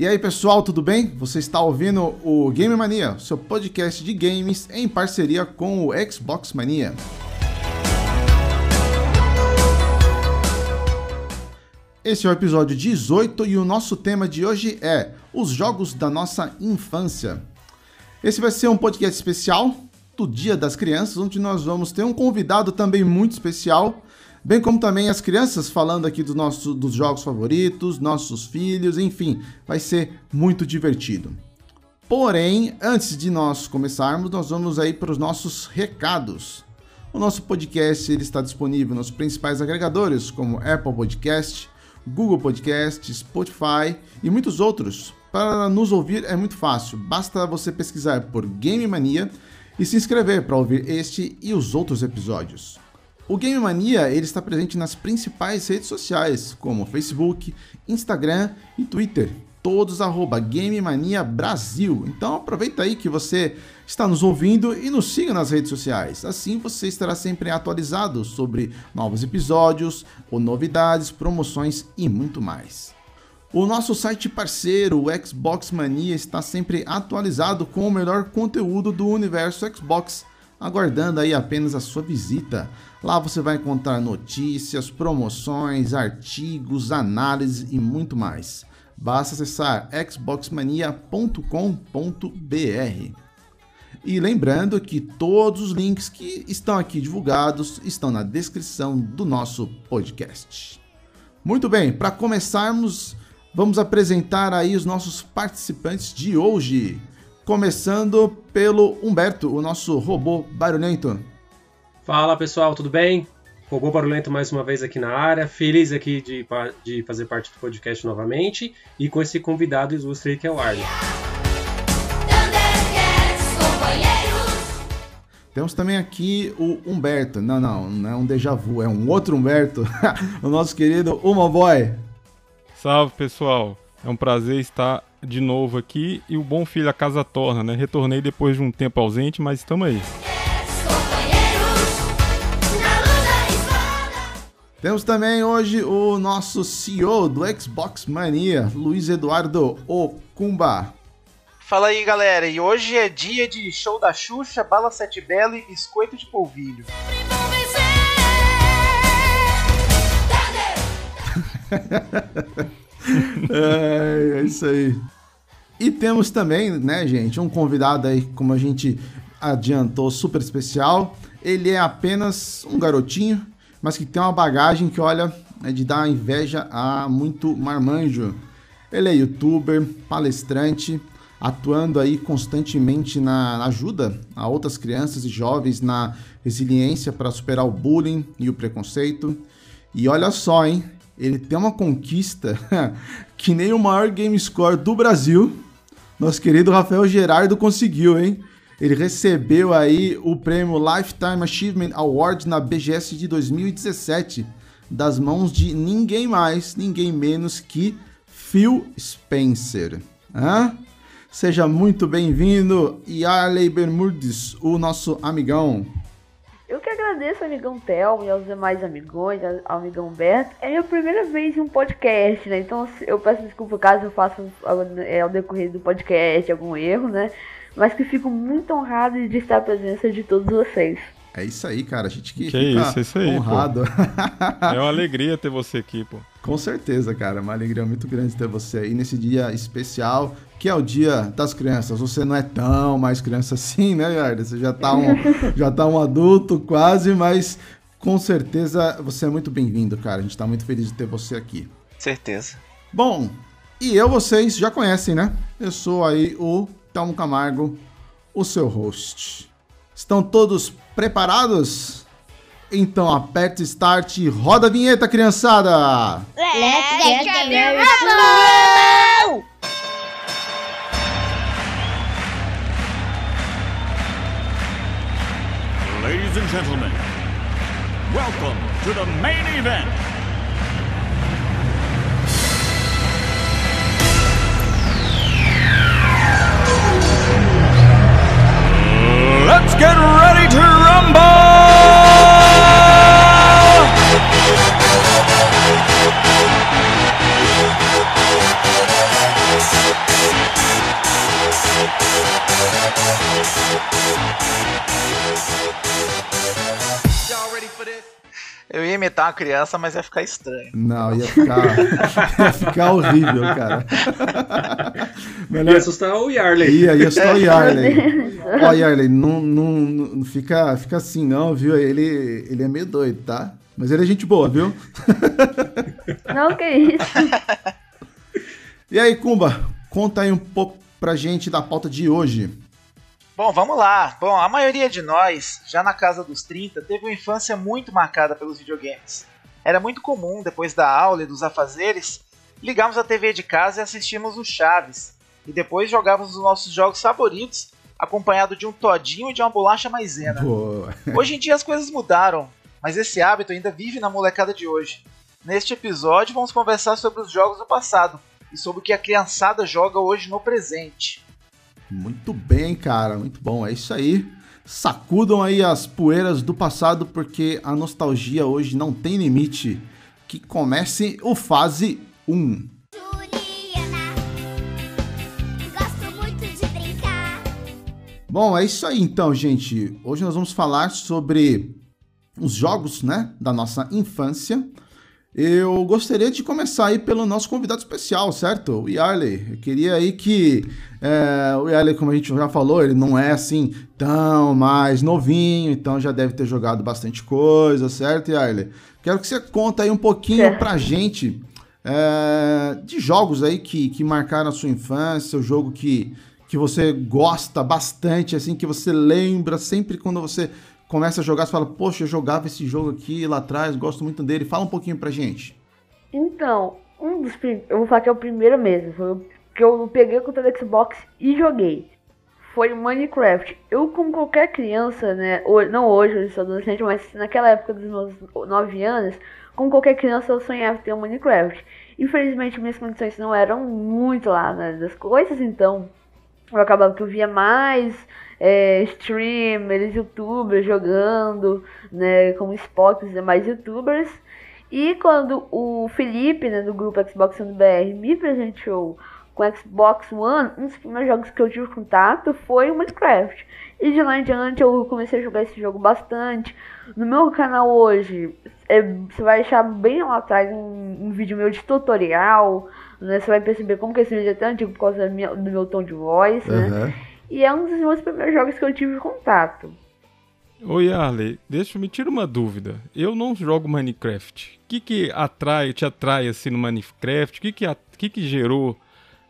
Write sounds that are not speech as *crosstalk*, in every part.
E aí, pessoal, tudo bem? Você está ouvindo o Game Mania, seu podcast de games em parceria com o Xbox Mania. Esse é o episódio 18 e o nosso tema de hoje é os jogos da nossa infância. Esse vai ser um podcast especial do Dia das Crianças, onde nós vamos ter um convidado também muito especial, bem como também as crianças falando aqui dos nossos dos jogos favoritos, nossos filhos, enfim, vai ser muito divertido. Porém, antes de nós começarmos, nós vamos aí para os nossos recados. O nosso podcast ele está disponível nos principais agregadores, como Apple Podcast, Google Podcast, Spotify e muitos outros. Para nos ouvir é muito fácil, basta você pesquisar por Game Mania e se inscrever para ouvir este e os outros episódios. O Game Mania ele está presente nas principais redes sociais, como Facebook, Instagram e Twitter, todos arroba Game Mania Brasil. Então aproveita aí que você está nos ouvindo e nos siga nas redes sociais. Assim você estará sempre atualizado sobre novos episódios, ou novidades, promoções e muito mais. O nosso site parceiro, o Xbox Mania, está sempre atualizado com o melhor conteúdo do universo Xbox, aguardando aí apenas a sua visita. Lá você vai encontrar notícias, promoções, artigos, análises e muito mais. Basta acessar xboxmania.com.br. E lembrando que todos os links que estão aqui divulgados estão na descrição do nosso podcast. Muito bem, para começarmos, vamos apresentar aí os nossos participantes de hoje. Começando pelo Humberto, o nosso robô barulhento. Fala pessoal, tudo bem? Robô Barulhento mais uma vez aqui na área, feliz aqui de, de fazer parte do podcast novamente e com esse convidado ilustre que é o Arlen. Temos também aqui o Humberto. Não, não, não é um déjà vu, é um outro Humberto. *laughs* o nosso querido Uma Boy. Salve pessoal, é um prazer estar de novo aqui e o bom filho a casa torna, né? Retornei depois de um tempo ausente, mas estamos aí. Temos também hoje o nosso CEO do Xbox Mania, Luiz Eduardo Okumba. Fala aí, galera. E hoje é dia de show da Xuxa, bala sete belo e biscoito de polvilho. *laughs* é, é isso aí. E temos também, né, gente, um convidado aí, como a gente adiantou, super especial. Ele é apenas um garotinho, mas que tem uma bagagem que, olha, é de dar inveja a muito marmanjo. Ele é youtuber, palestrante, atuando aí constantemente na ajuda a outras crianças e jovens na resiliência para superar o bullying e o preconceito. E olha só, hein? Ele tem uma conquista *laughs* que nem o maior game score do Brasil, nosso querido Rafael Gerardo conseguiu, hein? Ele recebeu aí o prêmio Lifetime Achievement Award na BGS de 2017, das mãos de ninguém mais, ninguém menos que Phil Spencer. Hã? Seja muito bem-vindo, Yarley Bermudes, o nosso amigão. Eu que agradeço, amigão Thelma e aos demais amigões, ao amigão Beto. É minha primeira vez em um podcast, né? Então eu peço desculpa caso eu faça é, ao decorrer do podcast algum erro, né? Mas que fico muito honrado de estar à presença de todos vocês. É isso aí, cara. A gente que, que fica isso, isso aí, honrado. *laughs* é uma *laughs* alegria ter você aqui, pô. Com certeza, cara. Uma alegria muito grande ter você aí nesse dia especial, que é o dia das crianças. Você não é tão mais criança assim, né, Yarda? Você já tá, um, *laughs* já tá um adulto quase, mas com certeza você é muito bem-vindo, cara. A gente tá muito feliz de ter você aqui. Certeza. Bom, e eu vocês já conhecem, né? Eu sou aí o Telmo Camargo, o seu host. Estão todos preparados? Então aperte start e roda a vinheta, criançada! Let's get the rumble! Ladies and gentlemen, welcome to the main event. Get ready to rumble! Imitar uma criança, mas ia ficar estranho. Não, ia ficar, *laughs* ia ficar horrível, cara. Melhor... Ia assustar o Yarley. Ia, ia assustar o Yarley. *laughs* Ó, Yarley, não, não, não fica, fica assim não, viu? Ele, ele é meio doido, tá? Mas ele é gente boa, viu? *laughs* Não, que isso. E aí, Kumba, conta aí um pouco pra gente da pauta de hoje. Bom, vamos lá. Bom, a maioria de nós, já na casa dos 30, teve uma infância muito marcada pelos videogames. Era muito comum, depois da aula e dos afazeres, ligarmos a TV de casa e assistirmos o Chaves. E depois jogávamos os nossos jogos favoritos, acompanhado de um todinho e de uma bolacha maisena. Boa. *laughs* Hoje em dia as coisas mudaram, mas esse hábito ainda vive na molecada de hoje. Neste episódio vamos conversar sobre os jogos do passado e sobre o que a criançada joga hoje no presente. Muito bem, cara, muito bom. É isso aí. Sacudam aí as poeiras do passado, porque a nostalgia hoje não tem limite. Que comece o fase 1. Juliana, gosto muito de brincar. Bom, é isso aí então, gente. Hoje nós vamos falar sobre os jogos, né, da nossa infância. Eu gostaria de começar aí pelo nosso convidado especial, certo? O Yarley. Eu queria aí que é, o Yarley, como a gente já falou, ele não é assim tão mais novinho, então já deve ter jogado bastante coisa, certo, Yarley? Quero que você conta aí um pouquinho Certo. pra gente é, de jogos aí que, que marcaram a sua infância, o jogo que, que você gosta bastante, assim, que você lembra sempre quando você começa a jogar, você fala, poxa, eu jogava esse jogo aqui lá atrás, gosto muito dele. Fala um pouquinho pra gente. Então, um dos eu vou falar que é o primeiro mesmo, foi o que eu peguei o controle do Xbox e joguei. Foi Minecraft. Eu, como qualquer criança, né, não hoje, eu sou adolescente, mas naquela época dos meus 9 anos, como qualquer criança, eu sonhava ter um Minecraft. Infelizmente, minhas condições não eram muito lá né, das coisas, então eu acabava que eu via mais é, streamers, youtubers jogando, né, como Spock e demais youtubers. E quando o Felipe, né, do grupo Xbox One BR, me presenteou com o Xbox One, um dos primeiros jogos que eu tive contato foi o Minecraft. E de lá em diante eu comecei a jogar esse jogo bastante. No meu canal hoje, é, você vai achar bem lá atrás um, um vídeo meu de tutorial, né? Você vai perceber como que esse vídeo é tão antigo por causa da minha- do meu tom de voz, né? E é um dos meus primeiros jogos que eu tive contato. Ô Yarley, deixa me tira uma dúvida. Eu não jogo Minecraft. O que que atrai, te atrai assim no Minecraft? O que que, a- que que gerou,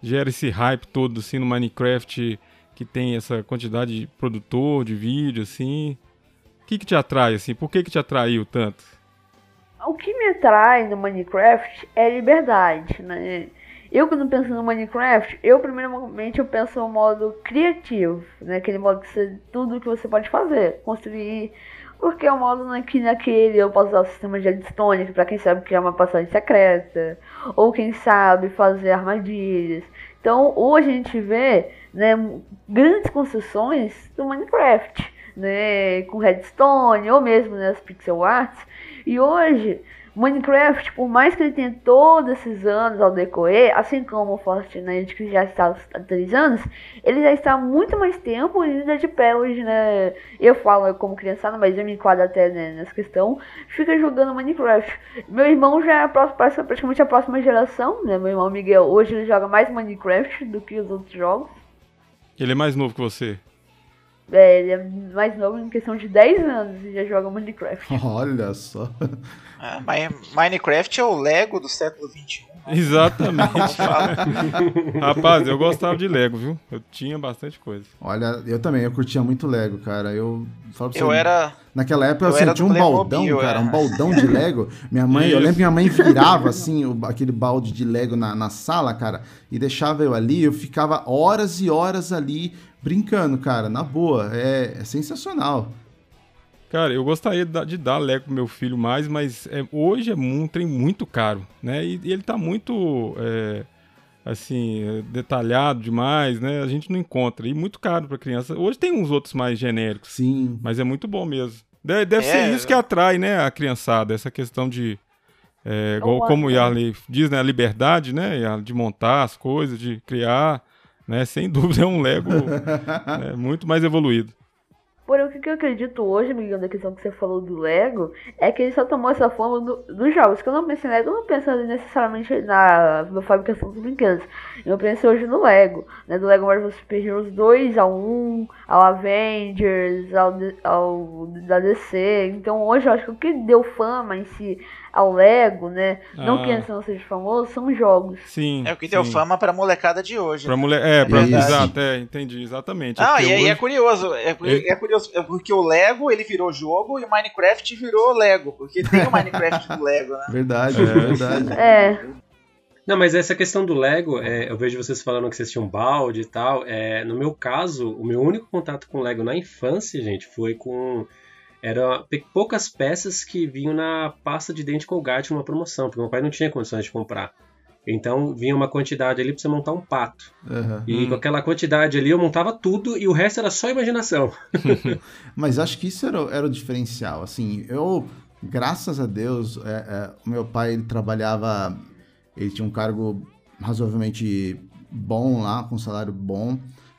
gera esse hype todo assim no Minecraft que tem essa quantidade de produtor de vídeo assim? O que que te atrai assim? Por que que te atraiu tanto? O que me atrai no Minecraft é liberdade, né? Eu quando penso no Minecraft, eu primeiramente eu penso no modo criativo, né? Aquele modo que você, tudo que você pode fazer, construir, porque é um modo né, que naquele eu posso usar o sistema de redstone, para quem sabe criar uma passagem secreta, ou quem sabe fazer armadilhas. Então hoje a gente vê né, grandes construções do Minecraft, né, com redstone ou mesmo né, as pixel arts. E hoje Minecraft, por mais que ele tenha todos esses anos ao decorrer, assim como o Fortnite que já está há 3 anos, ele já está há muito mais tempo e ainda de pé hoje, né? Eu falo como criançada, mas eu me enquadro até né, nessa questão, fica jogando Minecraft. Meu irmão já é a próxima- parece praticamente a próxima geração, né? Meu irmão Miguel hoje ele joga mais Minecraft do que os outros jogos. Ele é mais novo que você. É, ele é mais novo em questão de 10 anos e já joga Minecraft. *laughs* Olha só. É, Mi- Minecraft é o Lego do século XXI. Exatamente. Como fala. *laughs* Rapaz, eu gostava de Lego, viu? Eu tinha bastante coisa. Olha, eu também, eu curtia muito Lego, cara. Eu falo pra você, Eu era. Naquela época eu assim, era eu tinha um baldão, Playmobil, cara, é. um baldão de Lego. Minha mãe, eu Isso. lembro que minha mãe virava assim, o- aquele balde de Lego na, na sala, cara, e deixava eu ali, eu ficava horas e horas ali brincando, cara, na boa. É, é sensacional. Cara, eu gostaria de dar, Lego pro meu filho mais, mas é, hoje é um trem muito caro, né? E, e ele tá muito, é, assim, é, detalhado demais, né? A gente não encontra. E muito caro pra criança. Hoje tem uns outros mais genéricos, Sim. mas é muito bom mesmo. Deve, deve É, ser isso que atrai, né, a criançada, essa questão de, é, igual- Eu como o. Yarley diz, né, a liberdade, né, Yarley, de montar as coisas, de criar, né? Sem *laughs* dúvida é um Lego né, muito mais evoluído. Porém, o que eu acredito hoje, Miguel, da questão que você falou do Lego, é que ele só tomou essa forma do- dos jogos. Que eu não penso em Lego, eu não penso necessariamente na, na fabricação dos brinquedos. Eu penso hoje no Lego, né? Do Lego Marvel Super Heroes 2 ao 1, ao Avengers, ao, ao da DC. Então hoje eu acho que o que deu fama em si ao Lego, né? Não Ah. que esse não seja famoso, são jogos. Sim. É o que deu sim. fama pra molecada de hoje. Pra né? mulher. É, pra, Isso. exato, é, entendi, exatamente. É Não, e, é- e é hoje- curioso, é, cu- Ele- é curioso, é porque o Lego ele virou jogo e o Minecraft virou Lego, porque tem o Minecraft do Lego, né? *laughs* Verdade, verdade. É, Não, mas essa questão do Lego, é, eu vejo vocês falando que vocês tinham balde e tal. É, no meu caso, o meu único contato com Lego na infância, gente, foi com. Eram poucas peças que vinham na pasta de dente Colgate numa promoção, porque meu pai não tinha condições de comprar. Então vinha uma quantidade ali pra você montar um pato. Aham. E Hum. com aquela quantidade ali eu montava tudo e o resto era só imaginação. *laughs* Mas acho que isso era, o- era o diferencial. Assim, eu, graças a Deus, é, é, meu pai ele trabalhava, ele tinha um cargo razoavelmente bom lá, com salário bom.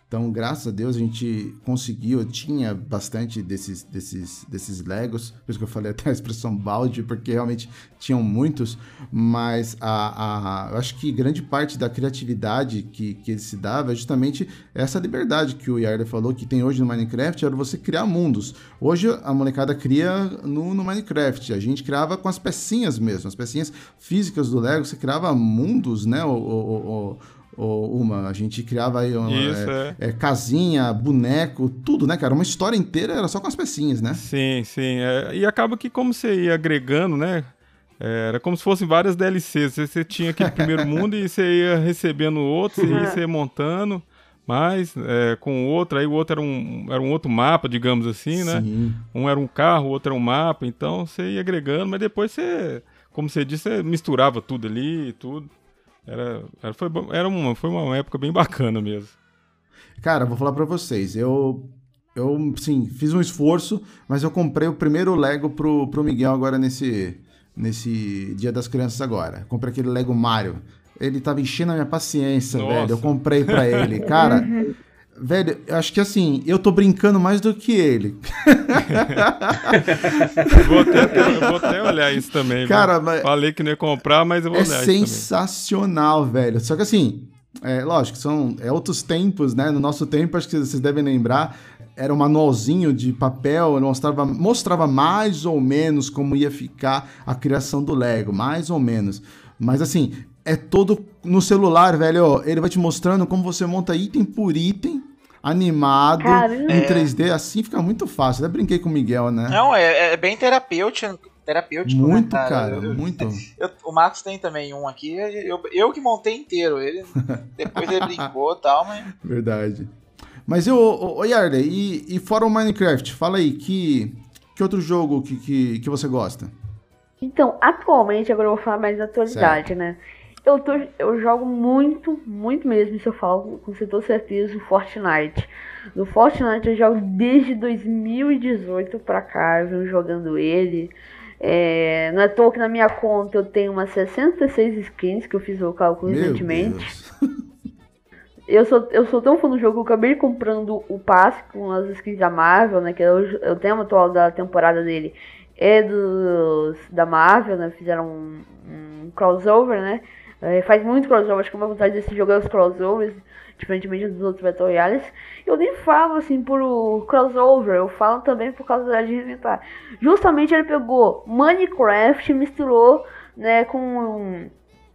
Então, graças a Deus, a gente conseguiu, tinha bastante desses, desses, desses Legos, por isso que eu falei até a expressão balde, porque realmente tinham muitos, mas a, a, eu acho que grande parte da criatividade que, que ele se dava é justamente essa liberdade que o Yarder falou que tem hoje no Minecraft, era você criar mundos. Hoje a molecada cria no, no Minecraft, a gente criava com as pecinhas mesmo, as pecinhas físicas do Lego, você criava mundos, né, o, o, o, uma, a gente criava aí uma, Isso, é, é. é, casinha, boneco, tudo, né, cara? Uma história inteira era só com as pecinhas, né? Sim, sim. é, e acaba que como você ia agregando, né? é, Era como se fossem várias DLCs. Você, você tinha aquele primeiro *laughs* mundo e você ia recebendo outros, e você ia montando mais é, com o outro. Aí o outro era um, era um outro mapa, digamos assim, né? Sim. Um era um carro, o outro era um mapa. Então você ia agregando, mas depois você, como você disse, você misturava tudo ali e tudo. Era, era, foi, era uma, foi uma época bem bacana mesmo. Cara, vou falar pra vocês, eu eu sim, fiz um esforço, mas eu comprei o primeiro Lego pro, pro Miguel agora nesse nesse Dia das Crianças agora. Comprei aquele Lego Mario. Ele tava enchendo a minha paciência, Nossa. velho. Eu comprei pra ele. Cara, velho, eu acho que assim, eu tô brincando mais do que ele. Vou até, vou até olhar isso também. Cara, mas- Falei que não ia comprar, mas eu vou É olhar também. sensacional, velho. Só que assim, é lógico, são é outros tempos, né? No nosso tempo, acho que vocês devem lembrar, era um manualzinho de papel, mostrava, mostrava mais ou menos como ia ficar a criação do Lego, mais ou menos. Mas assim, é todo no celular, velho. Ele vai te mostrando como você monta item por item, animado, Caramba. em 3D, assim fica muito fácil. Até brinquei com o Miguel, né? Não, é, é bem terapêutico, terapêutico, né, muito, cara, Eu- eu- muito. *laughs* eu- o Marcos tem também um aqui, eu, eu que montei inteiro, ele depois ele brincou e tal, mas *laughs* Verdade. Mas eu, ô, ô Yarley, e, e fora o Minecraft, fala aí, que, que outro jogo que, que, que você gosta? Então, atualmente, agora eu vou falar mais da atualidade, né? Eu, tô, eu jogo muito, muito mesmo, isso eu falo com toda certeza, o Fortnite. No Fortnite eu jogo desde 2018 pra cá, eu venho jogando ele. É, não é toa que na minha conta eu tenho umas 66 skins que eu fiz o cálculo Meu recentemente. *laughs* Eu sou, eu sou tão fã do jogo que eu acabei comprando o passe com as skins da Marvel, né? Que é o, o tema atual da temporada dele é dos da Marvel, né? Fizeram um, um crossover, né? É, faz muito crossover, acho que uma vontade desse jogo é os crossovers, diferentemente dos outros Battle Royales. Eu nem falo assim por crossover, eu falo também por causa da de reinventar. Justamente ele pegou Minecraft e misturou, né, com um,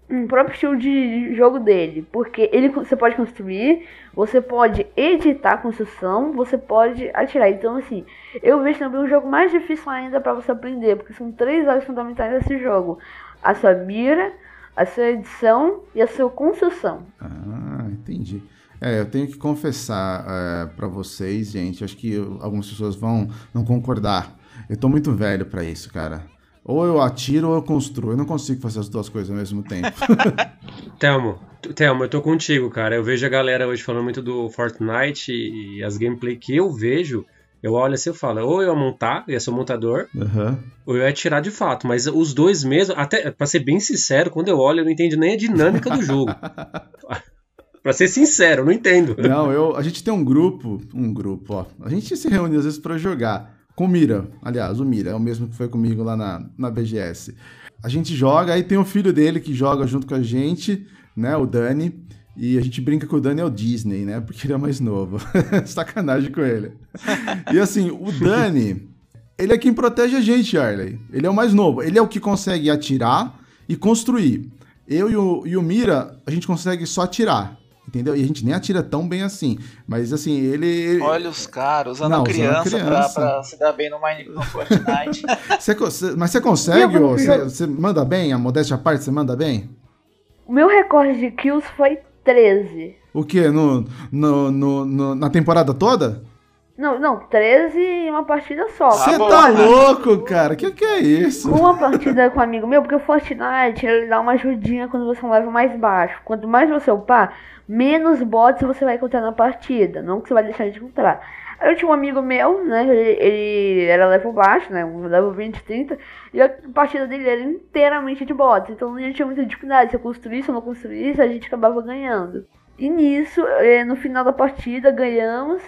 um próprio estilo de jogo dele, porque ele você pode construir, você pode editar a construção, você pode atirar. Então assim, eu vejo também um jogo mais difícil ainda para você aprender, porque são três áreas fundamentais desse jogo: a sua mira, a sua edição e a sua construção. Ah, entendi. É, eu tenho que confessar é, para vocês, gente, acho que eu- algumas pessoas vão não concordar. Eu tô muito velho pra isso, cara. Ou eu atiro ou eu construo. Eu não consigo fazer as duas coisas ao mesmo tempo. *laughs* Telmo, Telmo, eu tô contigo, cara. Eu vejo a galera hoje falando muito do Fortnite e as gameplay que eu vejo. Eu olho assim e falo, ou eu ia montar, eu ia ser um montador, Aham. ou eu ia atirar de fato. Mas os dois mesmo, até pra ser bem sincero, quando eu olho, eu não entendo nem a dinâmica do jogo. *laughs* Pra ser sincero, eu não entendo. Não, eu, a gente tem um grupo, um grupo, ó. A gente se reúne às vezes pra jogar. Com o Mira, aliás, o Mira é o mesmo que foi comigo lá na, na BGS. A gente joga, aí tem o filho dele que joga junto com a gente, né, o Dani. E a gente brinca que o Dani é o Disney, né? Porque ele é mais novo. *laughs* Sacanagem com ele. *laughs* E assim, o Dani, ele é quem protege a gente, Arley. Ele é o mais novo. Ele é o que consegue atirar e construir. Eu e o, e o Mira, a gente consegue só atirar. Entendeu? E a gente nem atira tão bem assim. Mas assim, ele. ele- Olha os caras usando Não, a usando criança, criança. Pra, pra se dar bem no, Mine, no *laughs* Fortnite. Você mas você consegue? Você, você manda bem? A modéstia à parte, você manda bem? O meu recorde de kills foi 13. O quê? No, no, no- no- na temporada toda? Não, não, 13 em uma partida só. Você bom, tá né? louco, cara? Que que é isso? Uma partida com um amigo meu, porque o Fortnite ele dá uma ajudinha quando você é um level mais baixo. Quanto mais você upar, menos bots você vai encontrar na partida. Não que você vai deixar de encontrar. Eu tinha um amigo meu, né? Ele, ele era level baixo, né? Um level 20, 30. E a partida dele era inteiramente de bots. Então não tinha muita dificuldade. Se eu construísse ou não construísse, a gente acabava ganhando. E nisso, eh, no final da partida, ganhamos.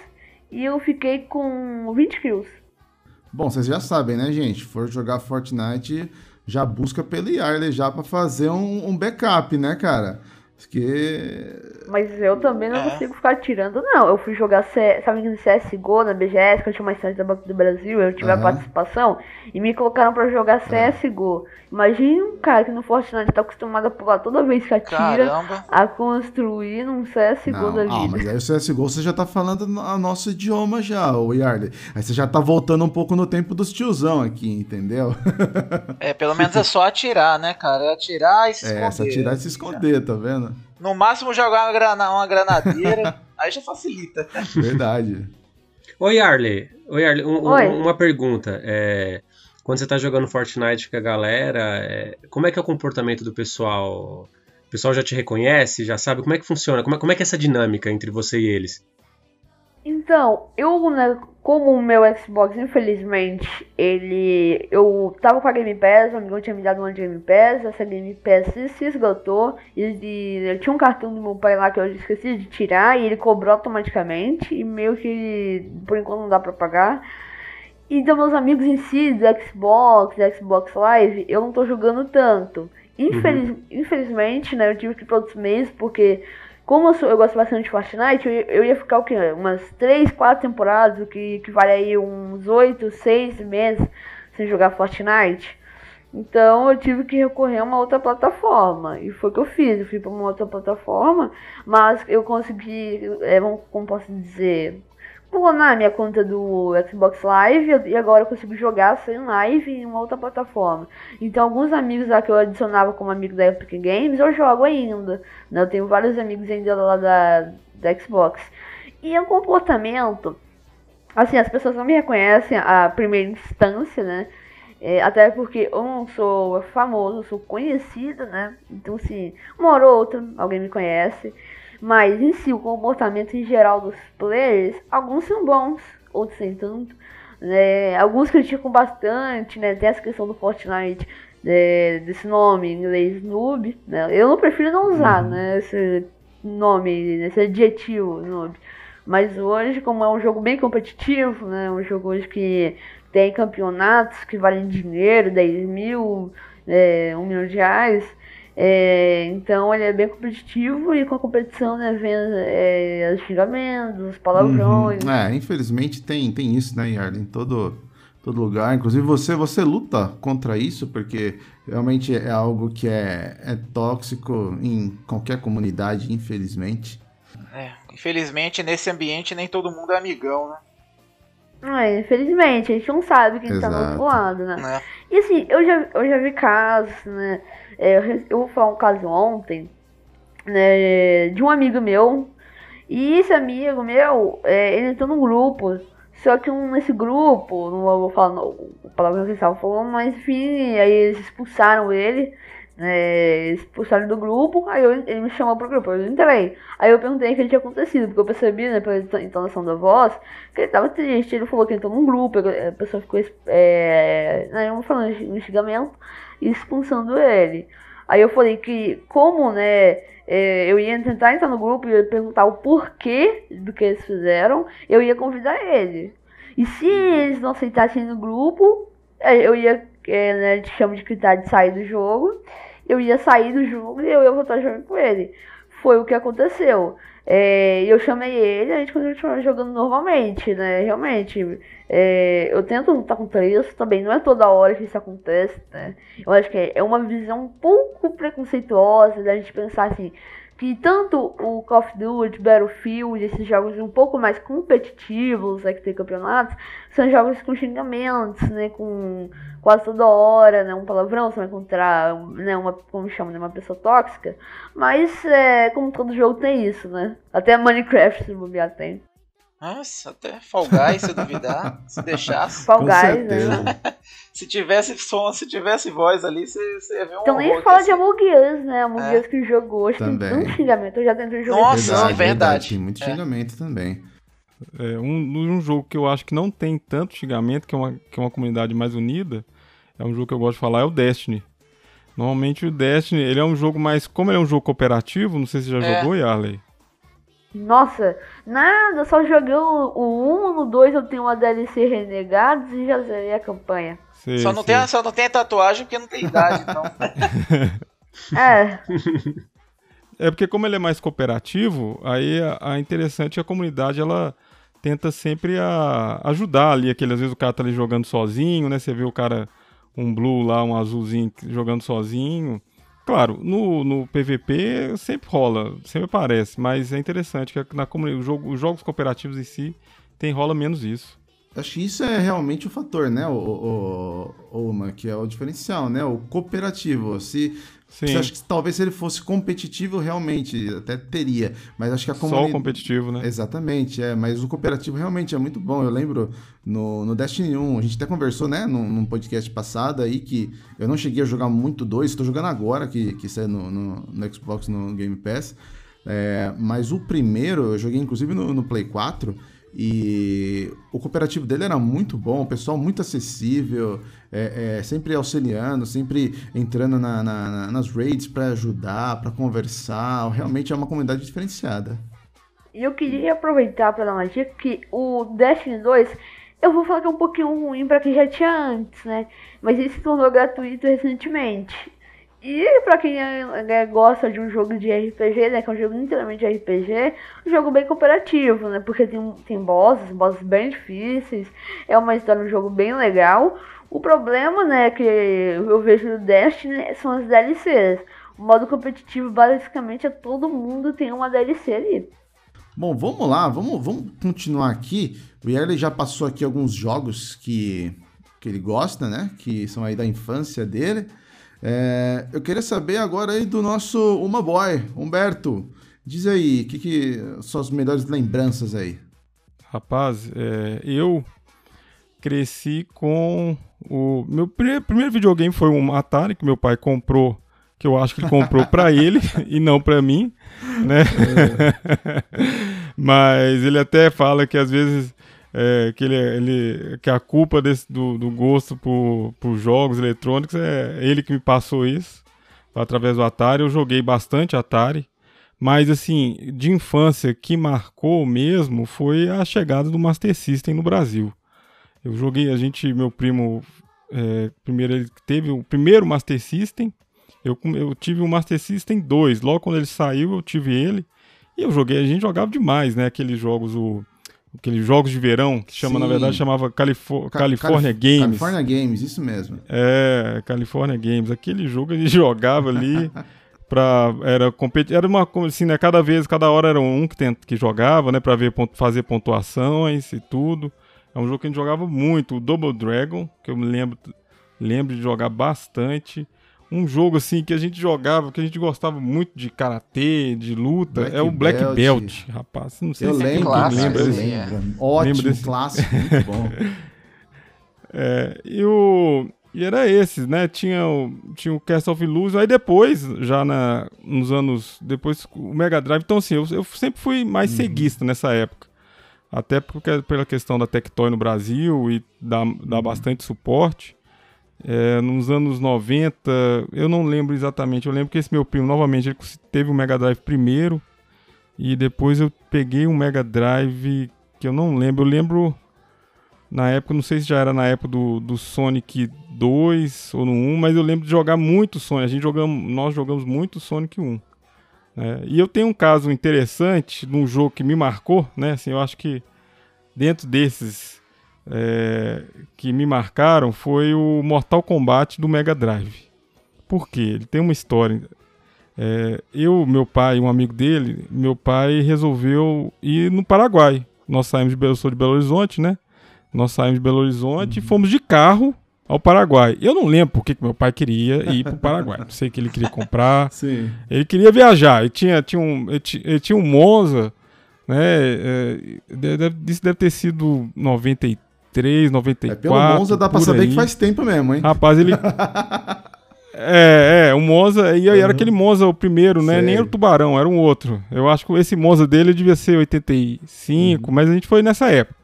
E eu fiquei com 20 kills. Bom, vocês já sabem, né, gente? For jogar Fortnite, já busca pelo Yarley já pra fazer um, um backup, né, cara? Porque. Mas eu também não É. consigo ficar tirando, não. Eu fui jogar C... sabe, no CSGO na BGS, que eu tinha uma estante da Banco do Brasil, eu tive Aham. a participação, e me colocaram pra jogar CSGO. Imagine um cara que no Fortnite tá acostumado a pular toda vez que atira, Caramba. a construir num CSGO Não, da ah, vida. mas aí o CSGO você já tá falando no- a nosso idioma já, o Yarley. Aí você já tá voltando um pouco no tempo dos tiozão aqui, entendeu? É, pelo menos é só atirar, né, cara? É atirar e se esconder. É, se atirar e se esconder, tá vendo? No máximo jogar uma, grana, uma granadeira, *laughs* aí já facilita. Verdade. Oi, Arley. Oi, Arley. Um- um- Oi. Uma pergunta. É, quando você tá jogando Fortnite com a galera, é, como é que é o comportamento do pessoal? O pessoal já te reconhece? Já sabe? Como é que funciona? Como é, como é que é essa dinâmica entre você e eles? Então, eu, né, como o meu Xbox, infelizmente, ele. Eu tava com a Game Pass, o amigão tinha me dado uma Game Pass, essa Game Pass se, esgotou, e, eu tinha um cartão do meu pai lá que eu esqueci de tirar, e ele cobrou automaticamente, e meio que por enquanto não dá pra pagar. Então, meus amigos em si, do Xbox, do Xbox Live, eu não tô jogando tanto. Infeliz, Infelizmente, né, eu tive que ir para outros meses, porque como eu, sou- eu gosto bastante de Fortnite, eu, ia- eu ia ficar o quê? Umas 3, 4 temporadas, o que equivale aí uns 8, 6 meses sem jogar Fortnite. Então eu tive que recorrer a uma outra plataforma. E foi o que eu fiz. Eu fui para uma outra plataforma, mas eu consegui, é, como posso dizer, clonar minha conta do Xbox Live e agora eu consigo jogar sem live em uma outra plataforma. Então alguns amigos lá que eu adicionava como amigo da Epic Games, eu jogo ainda. né? Eu tenho vários amigos ainda lá da, da Xbox. E o comportamento, assim, as pessoas não me reconhecem a primeira instância, né? É, até porque eu não sou famoso, eu sou conhecido, né? Então, assim, uma hora ou outra alguém me conhece. Mas em si, o comportamento em geral dos players, alguns são bons, outros nem tanto. né? alguns criticam bastante, né? Tem essa questão do Fortnite, né? desse nome em inglês noob, né? Eu não prefiro não usar, né? Esse nome, esse adjetivo noob. Mas hoje, como é um jogo bem competitivo, né? Um jogo hoje que tem campeonatos que valem dinheiro, 10 mil, é, 1 milhão de reais. É, então ele é bem competitivo e com a competição né, vem é, os xingamentos, os palavrões. Uhum. É, infelizmente tem, tem isso, né, Yarley? Em todo, todo lugar. Inclusive você, você luta contra isso, porque realmente é algo que é, é tóxico em qualquer comunidade, infelizmente. É, infelizmente, nesse ambiente, nem todo mundo é amigão, né? É, infelizmente, a gente não sabe quem tá do Exato. outro lado, né? Né? E assim, eu já, eu já vi casos, né? É, eu, vou falar um caso ontem, né? De um amigo meu. E esse amigo meu, é, ele entrou num grupo. Só que um, nesse grupo, não vou falar no, a palavra que eles estavam falando, mas enfim, aí eles expulsaram ele. né, expulsaram do grupo, aí eu- ele me chamou pro grupo, eu entrei. Aí eu perguntei o que tinha acontecido, porque eu percebi, né, pela ento- entonação da voz, que ele tava triste. Ele falou que entrou num grupo, a pessoa ficou, é, né, falando um xingamento expulsando ele. Aí eu falei que, como, né, é, eu ia tentar entrar no grupo e perguntar o porquê do que eles fizeram, eu ia convidar ele. E se eles não aceitassem no grupo, é, eu ia, é, né, a gente chama de critério de sair do jogo, eu ia sair do jogo e eu ia voltar jogando com ele. Foi o que aconteceu. É, eu chamei ele, a gente continuou jogando normalmente, né? Realmente. É, eu tento lutar contra isso também, não é toda hora que isso acontece, né? Eu acho que é uma visão um pouco preconceituosa da gente pensar assim, que tanto o Call of Duty, Battlefield, esses jogos um pouco mais competitivos, né, que tem campeonatos, são jogos com xingamentos, né, com quase toda hora, né, um palavrão, você vai encontrar, né, uma, como chama, né, uma pessoa tóxica, mas, é, como todo jogo tem isso, né, até Minecraft, se bobear, tem. Nossa, até Fall Guys, se duvidar, *laughs* se deixasse. Fall Guys, né. *laughs* Se tivesse som, se tivesse voz ali, você, você ia ver um Então nem fala que de Among Us, né, Among É. Us que jogou, acho que tem Também. tanto xingamento, eu já tentei jogar Nossa, esse jogo. verdade. Tem muito É. xingamento também. É, um, um jogo que eu acho que não tem tanto xingamento, que é, uma, que é uma comunidade mais unida, é um jogo que eu gosto de falar, é o Destiny. Normalmente o Destiny, ele é um jogo mais... Como ele é um jogo cooperativo, não sei se você já É. jogou, Yarley. Nossa, nada, só joguei o, o 1, no 2 eu tenho uma DLC Renegados e já zerei a campanha. Sei, Só não, sei. tem, só não tem tatuagem porque não tem idade, então. *laughs* É, *laughs* É porque como ele é mais cooperativo, aí a, a interessante é a comunidade ela tenta sempre a, ajudar ali, aquele às vezes o cara tá ali jogando sozinho, né? Você vê o cara um blue lá, um azulzinho jogando sozinho. Claro, no, no PVP sempre rola, sempre aparece, mas é interessante que na o jogo, os jogos cooperativos em si tem rola menos isso. Acho que isso é realmente o fator, né, o, o, o, que é o diferencial, né? O cooperativo. Se, Sim, você acha que talvez se ele fosse competitivo, realmente até teria. Mas acho que a só o comunidade. competitivo, né? Exatamente, é, mas o cooperativo realmente é muito bom. Eu lembro no, no Destiny 1, a gente até conversou, né, num, num podcast passado aí, que eu não cheguei a jogar muito dois, estou jogando agora, que, que saiu no, no, no Xbox, no Game Pass. É, mas o primeiro, eu joguei inclusive no, no Play 4, e o cooperativo dele era muito bom, o pessoal muito acessível, é, é, sempre auxiliando, sempre entrando na- na- na- nas raids para ajudar, para conversar. Realmente é uma comunidade diferenciada. e eu queria aproveitar para dar uma dica que o Destiny 2, eu vou falar que é um pouquinho ruim pra quem já tinha antes, né? Mas ele se tornou gratuito recentemente. E pra quem é, é, gosta de um jogo de RPG, né, que é um jogo inteiramente de RPG, um jogo bem cooperativo, né, porque tem, tem bosses, bosses bem difíceis, é uma história, um jogo bem legal. O problema, né, que eu vejo no Destiny são as DLCs. O modo competitivo, basicamente, é todo mundo tem uma DLC ali. Bom, vamos lá, vamos, vamos continuar aqui. O Yerley já passou aqui alguns jogos que, que ele gosta, né? Que são aí da infância dele. É, eu queria saber agora aí do nosso Uma Boy, Humberto. Diz aí, o que, que são as melhores lembranças aí? Rapaz, é, eu cresci com o meu primeiro, primeiro videogame foi um Atari que meu pai comprou, que eu acho que ele comprou pra *laughs* ele e não pra mim, né? *laughs* Mas ele até fala que às vezes é, que, ele, ele- que a culpa desse, do, do gosto por, por jogos eletrônicos é ele que me passou isso através do Atari. Eu joguei bastante Atari. Mas, assim, de infância, que marcou mesmo foi a chegada do Master System no Brasil. Eu joguei, a gente, meu primo, é, primeiro ele teve o primeiro Master System. Eu, eu tive o Master System 2. Logo quando ele saiu, eu tive ele. E eu joguei, a gente jogava demais, né? Aqueles jogos, o, aqueles jogos de verão, que chama, na Sim. verdade, chamava Califo Ca- California Calif- Games. California Games, isso mesmo. É, California Games. Aquele jogo a gente *laughs* jogava ali pra. Era competi Era uma assim, né? Cada vez, cada hora era um que, tent... que jogava, né? Pra ver, fazer pontuações e tudo. É um jogo que a gente jogava muito. O Double Dragon, que eu me lembro, lembro de jogar bastante. Um jogo assim que a gente jogava, que a gente gostava muito de karatê, de luta, Black é o Black Belt. Belt, rapaz. Não sei Eu se lembro, clássico, lembra eu lembro. Ótimo, Lembro desse- clássico, *laughs* muito bom. É, e, o, e era esses, né? Tinha o, tinha o Castle of Illusion, aí depois, já na, nos anos. Depois o Mega Drive. Então, assim, eu, eu sempre fui mais ceguista nessa época. Até porque, pela questão da Tectoy no Brasil e dar, dar bastante suporte. É, nos anos 90, eu não lembro exatamente. Eu lembro que esse meu primo, novamente, ele teve o Mega Drive primeiro. E depois eu peguei um Mega Drive que eu não lembro. Eu lembro na época, não sei se já era na época do, do Sonic 2 ou no 1, mas eu lembro de jogar muito Sonic. A gente jogamos, nós jogamos muito Sonic 1. né? e eu tenho um caso interessante de um jogo que me marcou, né? Assim, eu acho que dentro desses é, que me marcaram foi o Mortal Kombat do Mega Drive. Por quê? Ele tem uma história. É, eu, meu pai e um amigo dele, meu pai resolveu ir no Paraguai. Nós saímos de Belo, sou de Belo Horizonte, né? Nós saímos de Belo Horizonte e fomos de carro ao Paraguai. Eu não lembro por que meu pai queria ir para o Paraguai. *laughs* Não sei o que ele queria comprar. Sim. Ele queria viajar. Ele tinha, tinha, um, ele, ti- ele tinha um Monza, né? é, de- deve- isso deve ter sido 93, 94. É, pelo Monza dá pra saber aí. que faz tempo mesmo, hein? Rapaz, ele. *laughs* É, é, o Monza, e aí era aquele Monza o primeiro, né? Sei. Nem era o Tubarão, era um outro. Eu acho que esse Monza dele devia ser 85, mas a gente foi nessa época.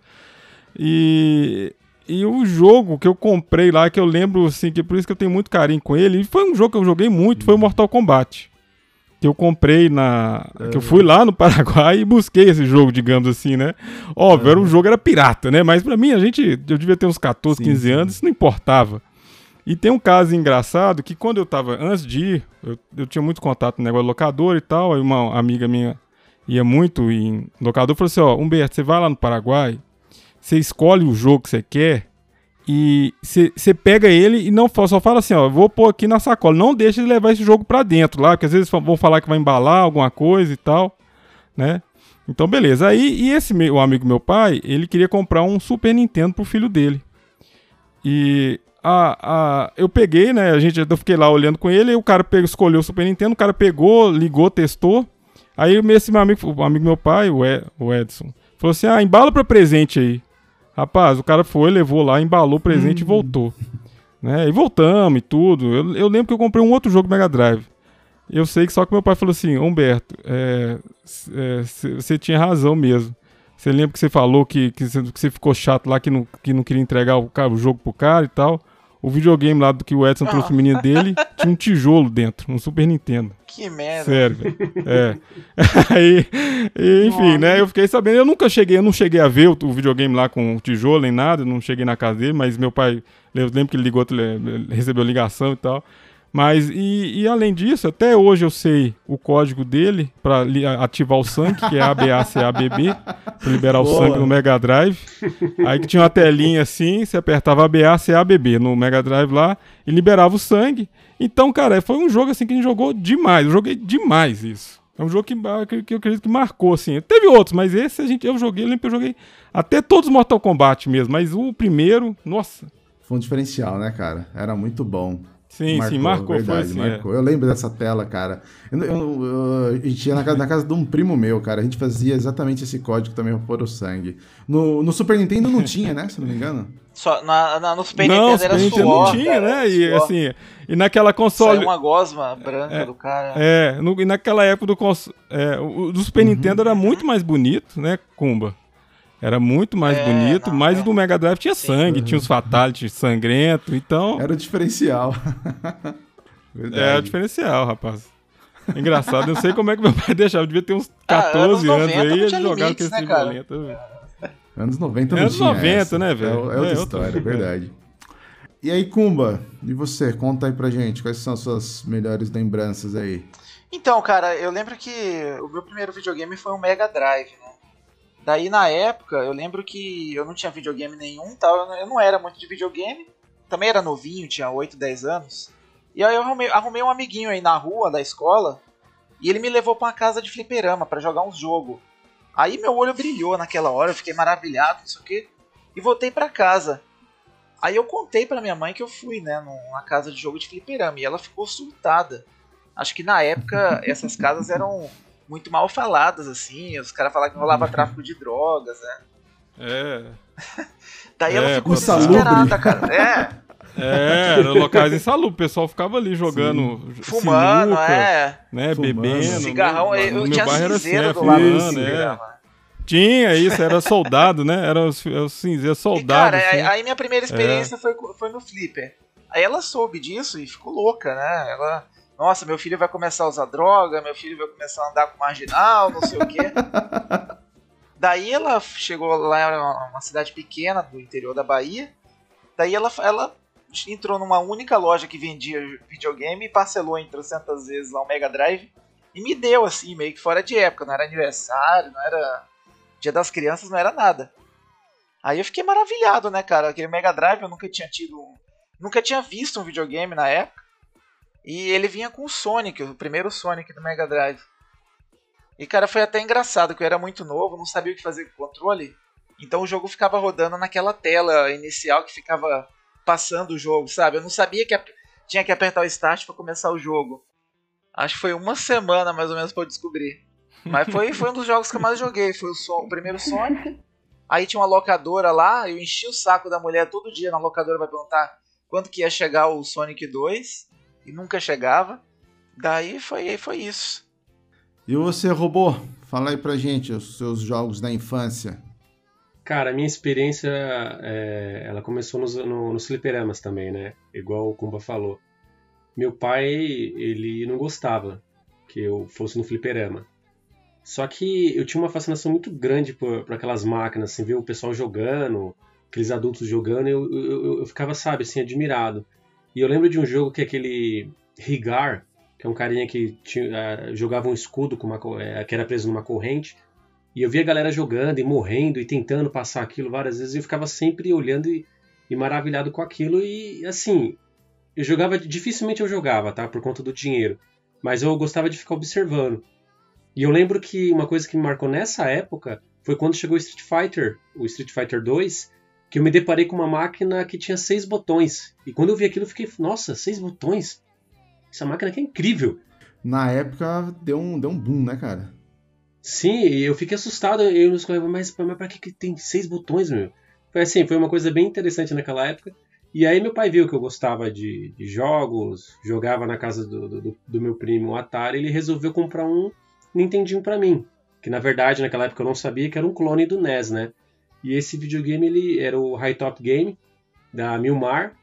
E, e o jogo que eu comprei lá, que eu lembro, assim, que por isso que eu tenho muito carinho com ele, e foi um jogo que eu joguei muito, foi o Mortal Kombat. Que eu comprei na. Que eu fui lá no Paraguai *laughs* e busquei esse jogo, digamos assim, né? Óbvio, era um jogo, era pirata, né? Mas pra mim, a gente. Eu devia ter uns 14, Sim, 15 sim. anos, isso não importava. E tem um caso engraçado que quando eu tava, antes de ir, eu, eu tinha muito contato no negócio locador e tal, aí uma amiga minha ia muito em locador, falou assim, ó, Humberto, você vai lá no Paraguai, você escolhe o jogo que você quer e você pega ele e não só fala assim, ó, vou pôr aqui na sacola, não deixa de levar esse jogo pra dentro lá, porque às vezes vão falar que vai embalar alguma coisa e tal, né? Então, beleza. Aí, e esse meu amigo meu pai, ele queria comprar um Super Nintendo pro filho dele. E a, a, eu peguei, né? A gente, eu fiquei lá olhando com ele, o cara pegou, escolheu o Super Nintendo, o cara pegou, ligou, testou. Aí esse meu amigo, o amigo meu pai, o, o Edson, falou assim: ah, embala pra presente aí. Rapaz, o cara foi, levou lá, embalou o presente e voltou. Né? E voltamos e tudo. Eu, eu lembro que eu comprei um outro jogo Mega Drive. Eu sei que só que meu pai falou assim: Humberto, é, é, você tinha razão mesmo. Você lembra que você falou que, que, você, que você ficou chato lá, que não, que não queria entregar o, cara- o jogo pro cara e tal. O videogame lá do que o Edson trouxe o menino dele *laughs* tinha um tijolo dentro, um Super Nintendo. Que merda. Sério, velho. É. *laughs* Aí, e, enfim, né? Eu fiquei sabendo. Eu nunca cheguei, eu não cheguei a ver o, o videogame lá com o tijolo nem nada, não cheguei na casa dele, mas meu pai, eu lembro que ele ligou, recebeu ligação e tal. Mas, e, e além disso, até hoje eu sei o código dele pra li- ativar o sangue, que é ABACABB, pra liberar o Boa. sangue no Mega Drive. Aí que tinha uma telinha assim, você apertava ABACABB no Mega Drive lá e liberava o sangue. Então, cara, foi um jogo assim que a gente jogou demais. Eu joguei demais isso. É um jogo que, que, que eu acredito que marcou, assim. Teve outros, mas esse a gente, eu joguei, eu lembro que eu joguei até todos os Mortal Kombat mesmo. Mas o primeiro, nossa. Foi um diferencial, né, cara? Era muito bom. Sim, sim, marcou, verdade, foi assim. é. marcou. Eu lembro dessa tela, cara. Eu, eu- eu- a gente ia na casa, na casa de um primo meu, cara. A gente fazia exatamente esse código também pra pôr o sangue. No, no Super Nintendo não tinha, né? Se não me engano. Só, na, na- no Super não, Nintendo Super era Nintendo suor, não tinha, cara, né? E suor. assim, e naquela Saiu console. uma gosma branca do cara. É, no- e naquela época do, cons- é, o, o do Super Nintendo era muito mais bonito, né, Kumba? Era muito mais É, bonito, não, mas é. o do Mega Drive tinha sangue, tinha os fatalities sangrento, então Era o diferencial. *laughs* é o verdade. diferencial, rapaz. Engraçado, eu não sei como é que meu pai *laughs* deixava, devia ter uns Ah, 14 anos anos 90 aí e jogava esse né, cara? violento. velho. Anos 90 não Anos tinha 90, essa. né, velho? É, é outra É, outra- história, é verdade. E aí, Kumba, e você? Conta aí pra gente, quais são as suas melhores lembranças aí? Então, cara, eu lembro que o meu primeiro videogame foi um Mega Drive, né? Daí na época, eu lembro que eu não tinha videogame nenhum, tal, eu não- era muito de videogame. Também era novinho, tinha 8, 10 anos. E aí eu arrumei, arrumei um amiguinho aí na rua da escola, e ele me levou pra uma casa de fliperama pra jogar uns jogos. Aí meu olho brilhou naquela hora, eu fiquei maravilhado, não sei o quê, e voltei pra casa. Aí eu contei pra minha mãe que eu fui, né, numa casa de jogo de fliperama, e ela ficou surtada. Acho que na época essas casas eram muito mal faladas, assim. Os caras falavam que rolava tráfico de drogas, né? É, *laughs* Daí É, ela ficou desesperada, cara. É, é, eram locais insalubres, o pessoal ficava ali jogando fumando, sinuca, é. né, Fumando. bebendo. Cigarrão, no, eu no tinha assim, cinzeiro é, do lado do é. fliperama. Tinha isso, era soldado, né? Era os, os cinzeiros E, soldado. cara, aí, assim. aí minha primeira experiência foi, co- foi no Flipper. Aí ela soube disso e ficou louca, né? Ela, nossa, meu filho vai começar a usar droga, meu filho vai começar a andar com marginal, não sei o quê. *laughs* Daí ela chegou lá uma cidade pequena do interior da Bahia. Daí ela, ela entrou numa única loja que vendia videogame e parcelou em 300 vezes lá o Mega Drive e me deu assim, meio que fora de época, não era aniversário, não era Dia das Crianças, não era nada. Aí eu fiquei maravilhado, né, cara? Aquele Mega Drive eu nunca tinha tido, nunca tinha visto um videogame na época. E ele vinha com o Sonic, o primeiro Sonic do Mega Drive. E cara, foi até engraçado, que eu era muito novo, não sabia o que fazer com o controle. Então o jogo ficava rodando naquela tela inicial que ficava passando o jogo, sabe? Eu não sabia que tinha que apertar o start para começar o jogo. Acho que foi uma semana mais ou menos para eu descobrir. Mas foi, foi um dos jogos que eu mais joguei. Foi o, so, o primeiro Sonic. Aí tinha uma locadora lá, eu enchi o saco da mulher todo dia na locadora pra perguntar quando que ia chegar o Sonic 2. E nunca chegava. Daí foi, foi isso. E você, robô? Fala aí pra gente os seus jogos da infância. Cara, a minha experiência, é, ela começou nos, no, nos fliperamas também, né? Igual o Kumba falou. Meu pai, ele não gostava que eu fosse no fliperama. Só que eu tinha uma fascinação muito grande por, por aquelas máquinas, assim, ver o pessoal jogando, aqueles adultos jogando, eu, eu, eu ficava, sabe, assim, admirado. E eu lembro de um jogo que é aquele Rigar, que é um carinha que tinha, uh, jogava um escudo uma, uh, que era preso numa corrente, e eu via a galera jogando e morrendo e tentando passar aquilo várias vezes, e eu ficava sempre olhando e, e maravilhado com aquilo, e assim, eu jogava, dificilmente eu jogava, tá, por conta do dinheiro, mas eu gostava de ficar observando. E eu lembro que uma coisa que me marcou nessa época foi quando chegou o Street Fighter, o Street Fighter 2, que eu me deparei com uma máquina que tinha seis botões. E quando eu vi aquilo, eu fiquei, nossa, seis botões? Essa máquina aqui é incrível. Na época deu um, deu um boom, né, cara? Sim, eu fiquei assustado. Eu nos mas, mas pra que, que tem seis botões, meu? Foi assim, foi uma coisa bem interessante naquela época. E aí meu pai viu que eu gostava de, de jogos, jogava na casa do, do, do meu primo o Atari, ele resolveu comprar um Nintendinho para mim, que na verdade naquela época eu não sabia que era um clone do NES, né? E esse videogame ele era o High Top Game da Milmar.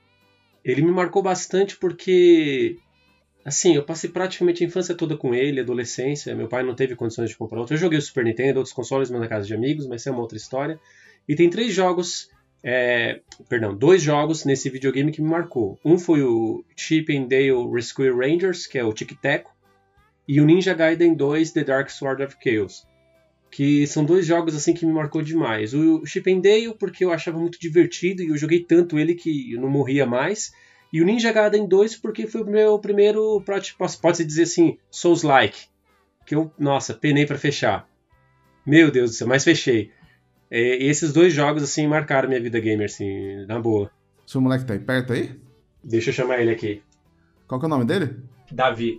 Ele me marcou bastante porque assim, eu passei praticamente a infância toda com ele, adolescência. Meu pai não teve condições de comprar outro. Eu joguei o Super Nintendo, outros consoles, mas na casa de amigos, mas isso é uma outra história. E tem três jogos, é, perdão, dois jogos nesse videogame que me marcou. Um foi o Chip and Dale Rescue Rangers, que é o Tic Teco, e o Ninja Gaiden 2 The Dark Sword of Chaos, que são dois jogos assim que me marcou demais. O Chip and Dale porque eu achava muito divertido e eu joguei tanto ele que eu não morria mais. E o Ninja Gaiden 2 porque foi o meu primeiro, pode-se dizer assim, Souls-like, que eu, nossa, penei para fechar. Meu Deus do céu, mas fechei. É, esses dois jogos assim marcaram minha vida gamer assim, na boa. Seu moleque tá aí perto aí? Deixa eu chamar ele aqui. Qual que é o nome dele? Davi.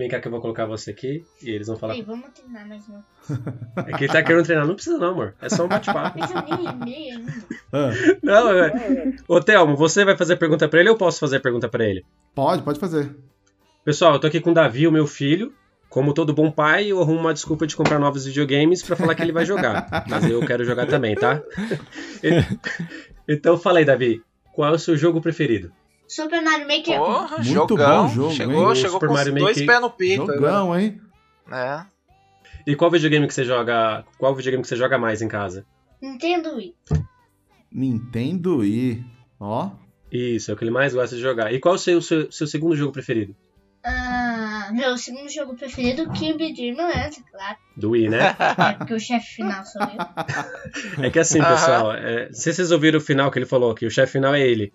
Vem cá que eu vou colocar você aqui e eles vão falar. Ei, vamos treinar mais não. *laughs* É que ele tá querendo treinar. Não precisa não, amor. É só um bate-papo. Mas eu nem e-mail ainda. Ah, Não, é... Ô, Thelmo, você vai fazer pergunta pra ele ou eu posso fazer pergunta pra ele? pode, pode fazer. Pessoal, eu tô aqui com o Davi, o meu filho. Como todo bom pai, eu arrumo uma desculpa de comprar novos videogames pra falar que ele vai jogar. Mas eu quero jogar também, tá? *laughs* Então fala aí, Davi. Qual é o seu jogo preferido? Super Mario Maker. Porra, Muito jogão. bom jogo, chegou hein? chegou Super com os Mario dois Maker. pés no peito. Jogão, hein? É. E qual videogame que você joga? Qual videogame que você joga mais em casa? Nintendo Wii. Nintendo Wii. Ó. Isso, é o que ele mais gosta de jogar. E qual é o seu, seu, seu segundo jogo preferido? Ah, meu segundo jogo preferido, Kirby Dream Land, claro. Do Wii, né? *laughs* É porque o chefe final sou eu. É que assim, pessoal, é, se vocês ouviram o final que ele falou, que o chefe final é ele.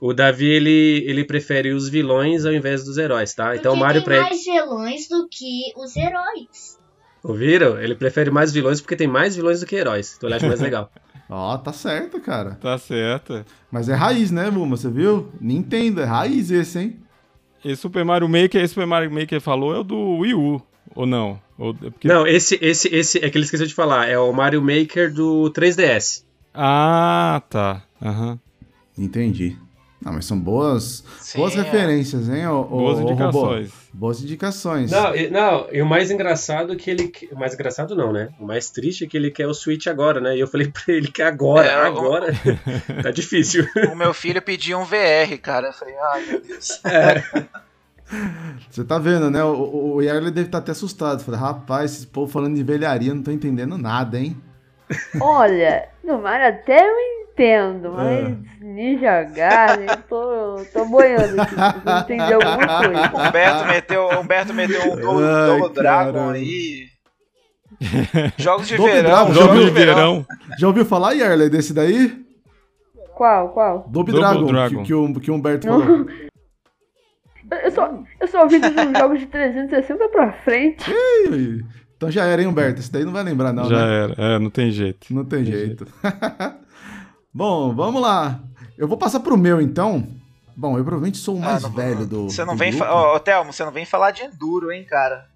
O Davi, ele, ele prefere os vilões ao invés dos heróis, tá? Então o Porque Mario tem pra ele. mais vilões do que os heróis. Ouviram? Ele prefere mais vilões porque tem mais vilões do que heróis. Então ele acha mais legal. *laughs* Ó, tá certo, cara. Tá certo. Mas é raiz, né, Buma? Você viu? Nintendo, é raiz esse, hein? Esse Super Mario Maker, esse Super Mario Maker falou é o do Wii U, ou não? Ou, é porque... Não, esse, esse, esse é que ele esqueceu de falar. É o Mario Maker do 3DS. Ah, tá. Aham. Entendi. Não, mas são boas, Sim, boas é. referências, hein, ô, ô, Boas Robô? indicações. Boas indicações. Não, e, não, e o mais engraçado é que ele. O mais engraçado não, né? O mais triste é que ele quer o Switch agora, né? E eu falei *laughs* pra ele que agora, É, o- agora. *laughs* tá difícil. O meu filho pediu um VR, cara. Eu falei, ai meu Deus. Você tá vendo, né? O, o, o Yarley deve estar até assustado. Falei, rapaz, esse povo falando de velharia, não tô entendendo nada, hein? Olha, no Mario até eu entendo, mas Ninja Gaiden, eu tô, tô boiando aqui, pra entender alguma coisa. *laughs* Humberto meteu, Humberto meteu um Double, Dragon aí. *laughs* Jogos de Double verão, Dragon, jogos Jogo de verão. Já ouviu falar, Yarley, desse daí? Qual, qual? Double, Double Dragon, Dragon. Que, que, o, que o Humberto Não. falou. Eu- só, eu só ouvi dos jogos de 360 pra frente. Então já era, hein, Humberto? Esse daí não vai lembrar, não, Já né? era. É, não tem jeito. Não tem jeito. *laughs* Bom, vamos lá. Eu vou passar pro meu, então. Bom, eu provavelmente sou o Ah, mais não- velho do. Você não do vem. grupo. Fa... Thelmo, você não vem falar de Enduro, hein, cara?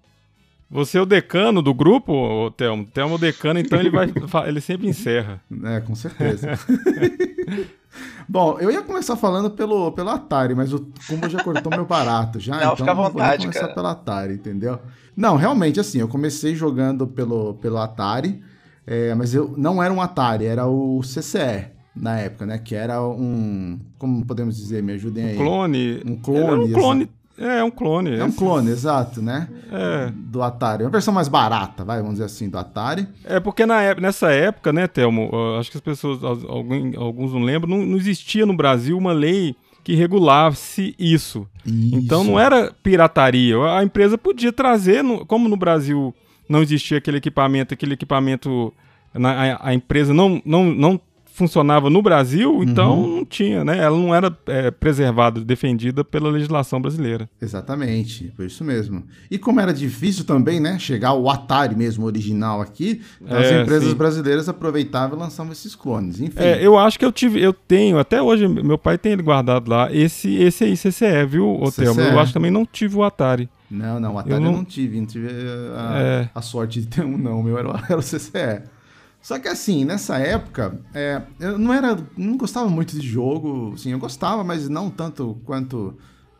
Você é o decano do grupo, ô, Thelmo? Thelmo é o decano, então ele vai. *laughs* ele sempre encerra. É, com certeza. *laughs* Bom, eu ia começar falando pelo, pelo Atari, mas o Kumba já cortou meu barato já, Não, então fica à não vou vontade, começar cara. pelo Atari, entendeu? Não, realmente, assim, eu comecei jogando pelo, pelo Atari, é, mas eu não era um Atari, era o CCE na época, né? Que era um. Como podemos dizer? Me ajudem aí. Clone. Um clone, É um clone. É, um clone. É um clone, exato, né? É. Do Atari. Uma versão mais barata, vai, vamos dizer assim, do Atari. É porque na ép- nessa época, né, Thelmo? uh, acho que as pessoas, al- alguém- alguns não lembram, não, não existia no Brasil uma lei que regulasse isso. Então não era pirataria. A empresa podia trazer, como no Brasil não existia aquele equipamento, aquele equipamento, na- a, a empresa não, não, não funcionava no Brasil, então não tinha, né? Ela não era é, preservada, defendida pela legislação brasileira. Exatamente, foi isso mesmo. E como era difícil também, né, chegar o Atari mesmo original aqui, as É, empresas sim. brasileiras aproveitavam e lançavam esses clones. Enfim, É, eu acho que eu tive, eu tenho, até hoje, meu pai tem ele guardado lá, esse, esse aí, CCE, viu? CCE. Eu acho que também não tive o Atari. não, não, o Atari eu eu não, não- tive, não tive a, É. a sorte de ter um, não. O meu era, *laughs* era o CCE. Só que assim, nessa época, é, eu não era, não gostava muito de jogo, sim, eu gostava, mas não tanto quanto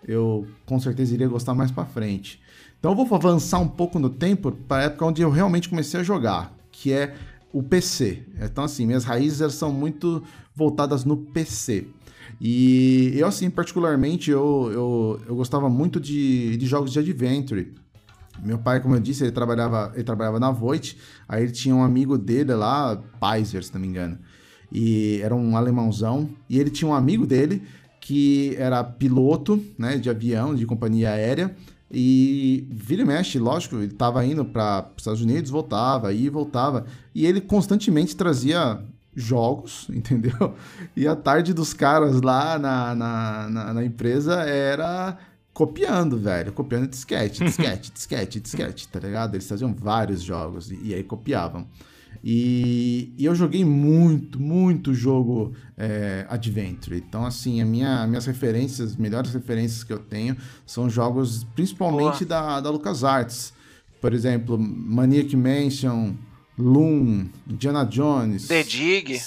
eu com certeza iria gostar mais pra frente. Então eu vou avançar um pouco no tempo para a época onde eu realmente comecei a jogar, que é o PC. Então assim, minhas raízes são muito voltadas no PC. E eu assim, particularmente, eu, eu, eu gostava muito de, de jogos de adventure. Meu pai, como eu disse, ele trabalhava, ele trabalhava na Voit, aí ele tinha um amigo dele lá, Paiser, se não me engano. E era um alemãozão, e ele tinha um amigo dele que era piloto, né, de avião, de companhia aérea, e vira e mexe, lógico, ele estava indo para os Estados Unidos, voltava, ia e voltava, e ele constantemente trazia jogos, *laughs* entendeu? E a tarde dos caras lá na, na, na, na empresa era copiando, velho. Copiando disquete, disquete, disquete, disquete, tá ligado? Eles faziam vários jogos e, e aí copiavam. E, e eu joguei muito, muito jogo é, Adventure. Então, assim, a minha, minhas referências, as melhores referências que eu tenho são jogos principalmente da, da LucasArts. Por exemplo, Maniac Mansion, Loom, Indiana Jones. The Dig.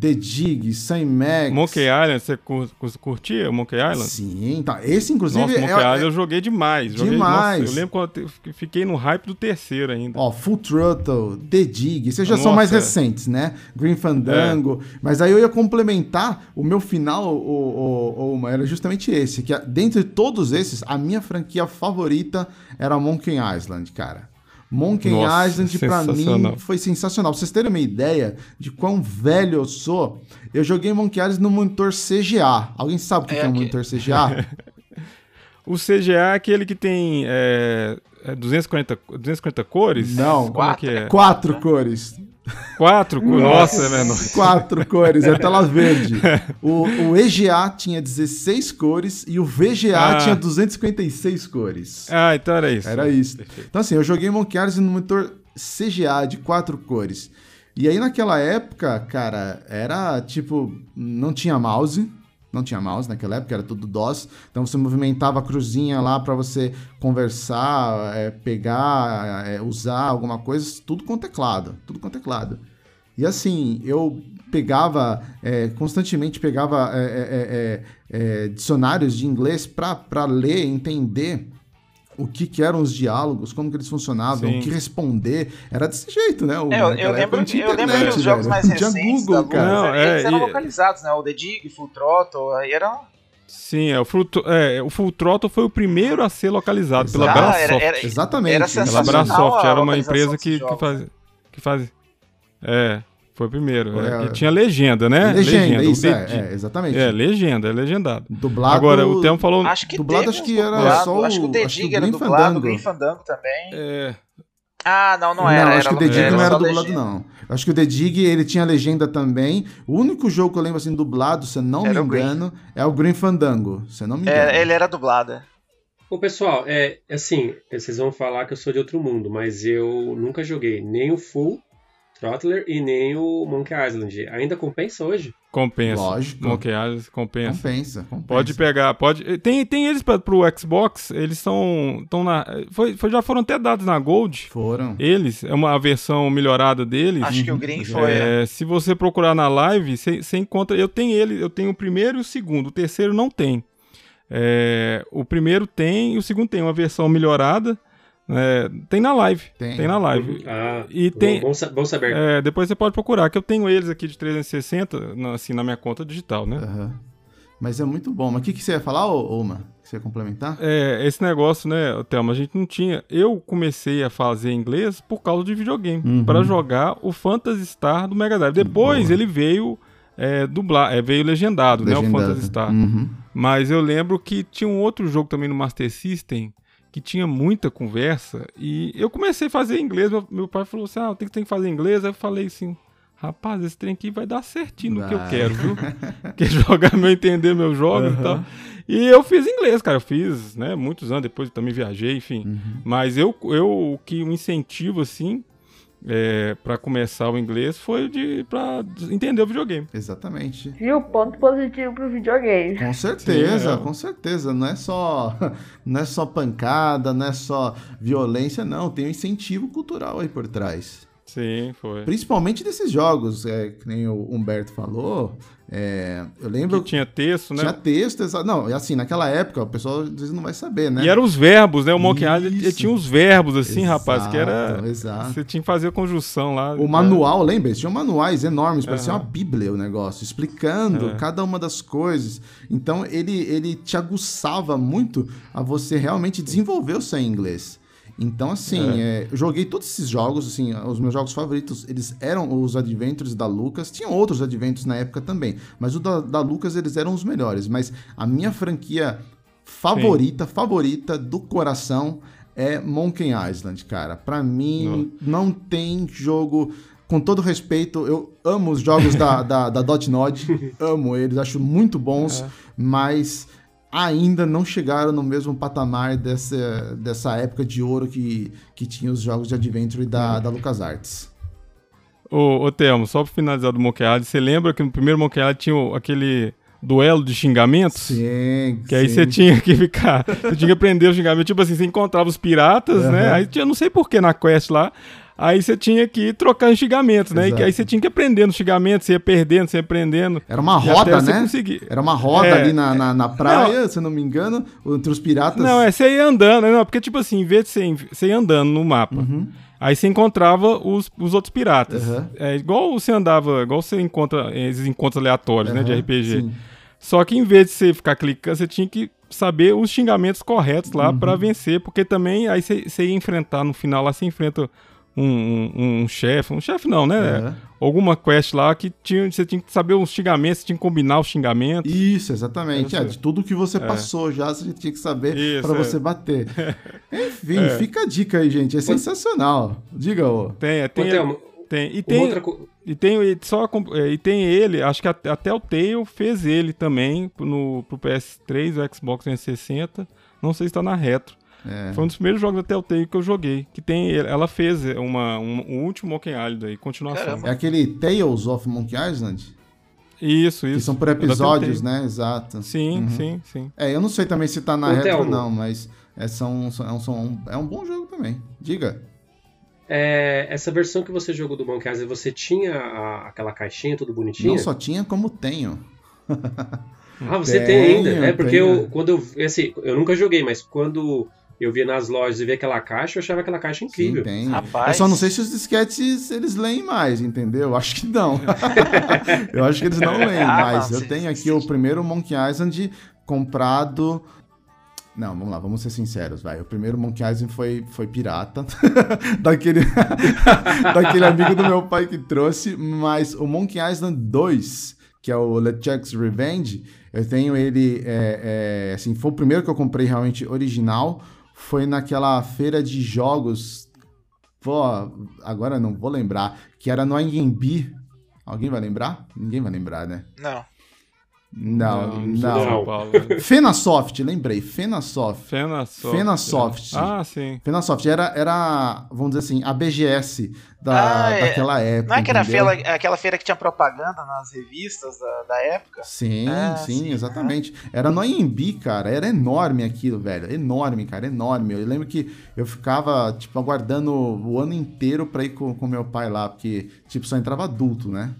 The Dig, Sam Max. Monkey Island, você cur- cur- curtia Monkey Island? Sim, tá. Esse, inclusive, Nossa, Monkey é, Island eu joguei demais. Joguei, Demais. nossa, eu lembro quando eu fiquei no hype do terceiro ainda. Ó, Full Throttle, The Dig, esses já são Nossa, mais é. recentes, né? Green Fandango. Mas aí eu ia complementar, o meu final, o, o, o- era justamente esse, que dentre todos esses, a minha franquia favorita era Monkey Island, cara. Monkey Nossa, Island pra mim foi sensacional. Pra vocês terem uma ideia de quão velho eu sou, eu joguei Monkey Island no monitor CGA. Alguém sabe o que É que é um monitor CGA? *laughs* O CGA é aquele que tem é, é 240, 240 cores? Não. Como é é? Quatro cores. Quatro cores? Nossa, é menor. Quatro cores, é tela verde. *laughs* O, o EGA tinha 16 cores e o VGA Ah. tinha 256 cores. Ah, então era isso. Era isso. Perfeito. Então, assim, eu joguei Monkey Island no monitor CGA de quatro cores. E aí, naquela época, cara, era tipo. Não tinha mouse. Não tinha mouse naquela época, era tudo DOS. Então você movimentava a cruzinha lá pra você conversar, é, pegar, é, usar alguma coisa, tudo com teclado. Tudo com teclado. E assim, eu pegava, é, constantemente pegava é, é, é dicionários de inglês para ler, entender o que, que, eram os diálogos, como que eles funcionavam, Sim. o que responder. Era desse jeito, né? O, é, eu, eu lembro, eu lembro que os jogos mais recentes Google, da cara. Não, eles eram localizados, né? O The Dig, Full Throttle, aí eram... Sim, é, o, Full, é, o Full Throttle foi o primeiro a ser localizado Exato. pela Brasoft. Era, era, Exatamente. Era pela Brasoft, era uma empresa que, que, faz, que faz... É, foi o primeiro. É, e tinha legenda, né? Legenda, legenda isso, é, é, exatamente. É, legenda, é legendado. Dublado. Agora, o Temo falou. Acho que dublado, acho que era dublado, só o. Acho que o The Dig era dublado, Fandango. o Green Fandango também. É. Ah, não, não era. Não, acho era, que o The Dig não era dublado, legenda. não. Acho que o The Dig, ele tinha legenda também. O único jogo que eu lembro assim dublado, se eu não era me engano, é o Green Fandango. Se eu não me engano. É, ele era dublado. Bom, pessoal, é assim, vocês vão falar que eu sou de outro mundo, mas eu nunca joguei nem o Full Throttler e nem o Monkey Island. Ainda compensa hoje? Compensa. Lógico. Monkey Island compensa. Compensa, compensa. Pode pegar, pode. Tem, tem eles pra, pro Xbox, eles são. Estão na. Foi, foi, já foram até dados na Gold. Foram. Eles, é uma versão melhorada deles. Acho que o Green foi. É, se você procurar na live, você encontra. Eu tenho ele, eu tenho o primeiro e o segundo. O terceiro não tem. É, o primeiro tem e o segundo tem uma versão melhorada. É, tem na live. Tem. tem. na live. Ah, e tem, bom, bom saber. É, depois você pode procurar, que eu tenho eles aqui de 360, assim, na minha conta digital, né? Uhum. Mas é muito bom. Mas o que, que você ia falar, Oma? Você ia complementar? É, esse negócio, né, Thelma, a gente não tinha. Eu comecei a fazer inglês por causa de videogame. Uhum. para jogar o Phantasy Star do Mega Drive. Depois Boa. ele veio é, dublar, é, veio legendado, legendado, né? O Phantasy Star. Uhum. Mas eu lembro que tinha um outro jogo também no Master System que tinha muita conversa e eu comecei a fazer inglês. Meu, meu pai falou assim: ah, tem que, tem que fazer inglês. Aí eu falei assim: rapaz, esse trem aqui vai dar certinho no vai. que eu quero, viu? *laughs* Quer jogar meu entender meus jogos uhum. e tal. E eu fiz inglês, cara. Eu fiz, né, muitos anos depois eu também viajei, enfim. Uhum. Mas eu, eu, o que um incentivo, assim, é, para começar o inglês foi de para entender o videogame. Exatamente. o ponto positivo pro videogame. Com certeza, Sim, é. com certeza. Não é só *laughs* não é só pancada, não é só violência, não. Tem um incentivo cultural aí por trás. Sim, foi. Principalmente desses jogos, é, que nem o Humberto falou. É, eu lembro. Que tinha texto, né? Tinha texto, exato. Não, assim, naquela época, o pessoal às vezes não vai saber, né? E eram os verbos, né? O Monkey Island tinha os verbos, assim, exato, rapaz, que era. Exato. Você tinha que fazer a conjunção lá. O manual, lembra? Tinha manuais enormes, parecia uhum. uma bíblia o negócio, explicando cada uma das coisas. Então ele, ele te aguçava muito a você realmente desenvolver o seu inglês. Então, assim, é. É, eu joguei todos esses jogos, assim, os meus jogos favoritos, eles eram os Adventures da Lucas. Tinham outros Adventures na época também, mas o da, da Lucas, eles eram os melhores. Mas a minha franquia favorita, Sim. favorita do coração é Monkey Island, cara. Para mim, não. não tem jogo com todo respeito, eu amo os jogos da, da, da Dotnod, *laughs* amo eles, acho muito bons, é. mas ainda não chegaram no mesmo patamar dessa, dessa época de ouro que, que tinha os jogos de Adventure da, da LucasArts. Ô, ô Telmo, só pra finalizar do Monkey Island, você lembra que no primeiro Monkey Island tinha aquele duelo de xingamentos? Sim, Que aí você tinha que ficar, você tinha que aprender os xingamentos, tipo assim, você encontrava os piratas, uhum. né? Aí tinha, não sei por que na quest lá, Aí você tinha que ir trocando xingamentos, né? E aí você tinha que aprender nos xingamentos, você ia perdendo, você ia aprendendo. Era uma roda, né? Era uma roda é, ali na, na, na praia, não, se eu não me engano, entre os piratas. Não, é você ia andando, não, porque tipo assim, em vez de você, você ia andando no mapa. Uhum. Aí você encontrava os, os outros piratas. Uhum. É igual você andava, igual você encontra esses encontros aleatórios, uhum, né, de RPG. Sim. Só que em vez de você ficar clicando, você tinha que saber os xingamentos corretos lá uhum. para vencer, porque também aí você, você ia enfrentar no final lá você enfrenta um, um, um chefe, um chefe não, né? Uhum. Alguma quest lá que tinha, você tinha que saber os xingamentos, você tinha que combinar os xingamentos. Isso, exatamente. É, de tudo que você é. passou já, você tinha que saber para é. você bater. *laughs* Enfim, é. fica a dica aí, gente. É sensacional. Diga, ô. Tem, é, tem, tem, tem. E tem, outra... e tem, e só, é, e tem ele, acho que até o Tail fez ele também no, pro PS3, o Xbox 360. Não sei se tá na retro. É. Foi um dos primeiros jogos da Telltale que eu joguei. Que tem. Ela fez uma, um, um último Monkey Island aí, continuação. Caramba. É aquele Tales of Monkey Island? Isso, isso. Que são por episódios, né? Exato. Sim, uhum. sim, sim. É, eu não sei também se tá na retro, não, mas é, são, são, são, é um bom jogo também. Diga. é, essa versão que você jogou do Monkey Island, você tinha a- aquela caixinha tudo bonitinha? Não só tinha, como tenho. *laughs* Ah, você tem ainda? Tenho, É porque tenho. eu, quando eu, assim, eu nunca joguei, mas quando eu via nas lojas e via aquela caixa, eu achava aquela caixa incrível. Sim, tem. Rapaz. Eu só não sei se os disquetes eles leem mais, entendeu? Acho que não. *laughs* eu acho que eles não leem Ah, mais. não, Eu sim, tenho aqui sim. o primeiro Monkey Island comprado. Não, vamos lá, vamos ser sinceros, vai. O primeiro Monkey Island foi, foi pirata. *laughs* daquele, *laughs* daquele amigo do meu pai que trouxe. Mas o Monkey Island 2, que é o LeChuck's Revenge, eu tenho ele. é, é, assim, foi o primeiro que eu comprei realmente original. Foi naquela feira de jogos. Pô, agora não vou lembrar. Que era no Anhembi. Alguém vai lembrar? Ninguém vai lembrar, né? Não. Não, não. de São Paulo, né? Fenasoft, lembrei. Fenasoft. Fenasoft. Fenasoft. Ah, sim. Fenasoft era, era, vamos dizer assim, a BGS da, Ah, é. daquela época. Não é que era feira, aquela feira que tinha propaganda nas revistas da, da época? Sim, Ah, sim, sim. exatamente. Era no Anhembi, cara. Era enorme aquilo, velho. Enorme, cara, enorme. Eu lembro que eu ficava, tipo, aguardando o ano inteiro pra ir com, com meu pai lá, porque, tipo, só entrava adulto, né?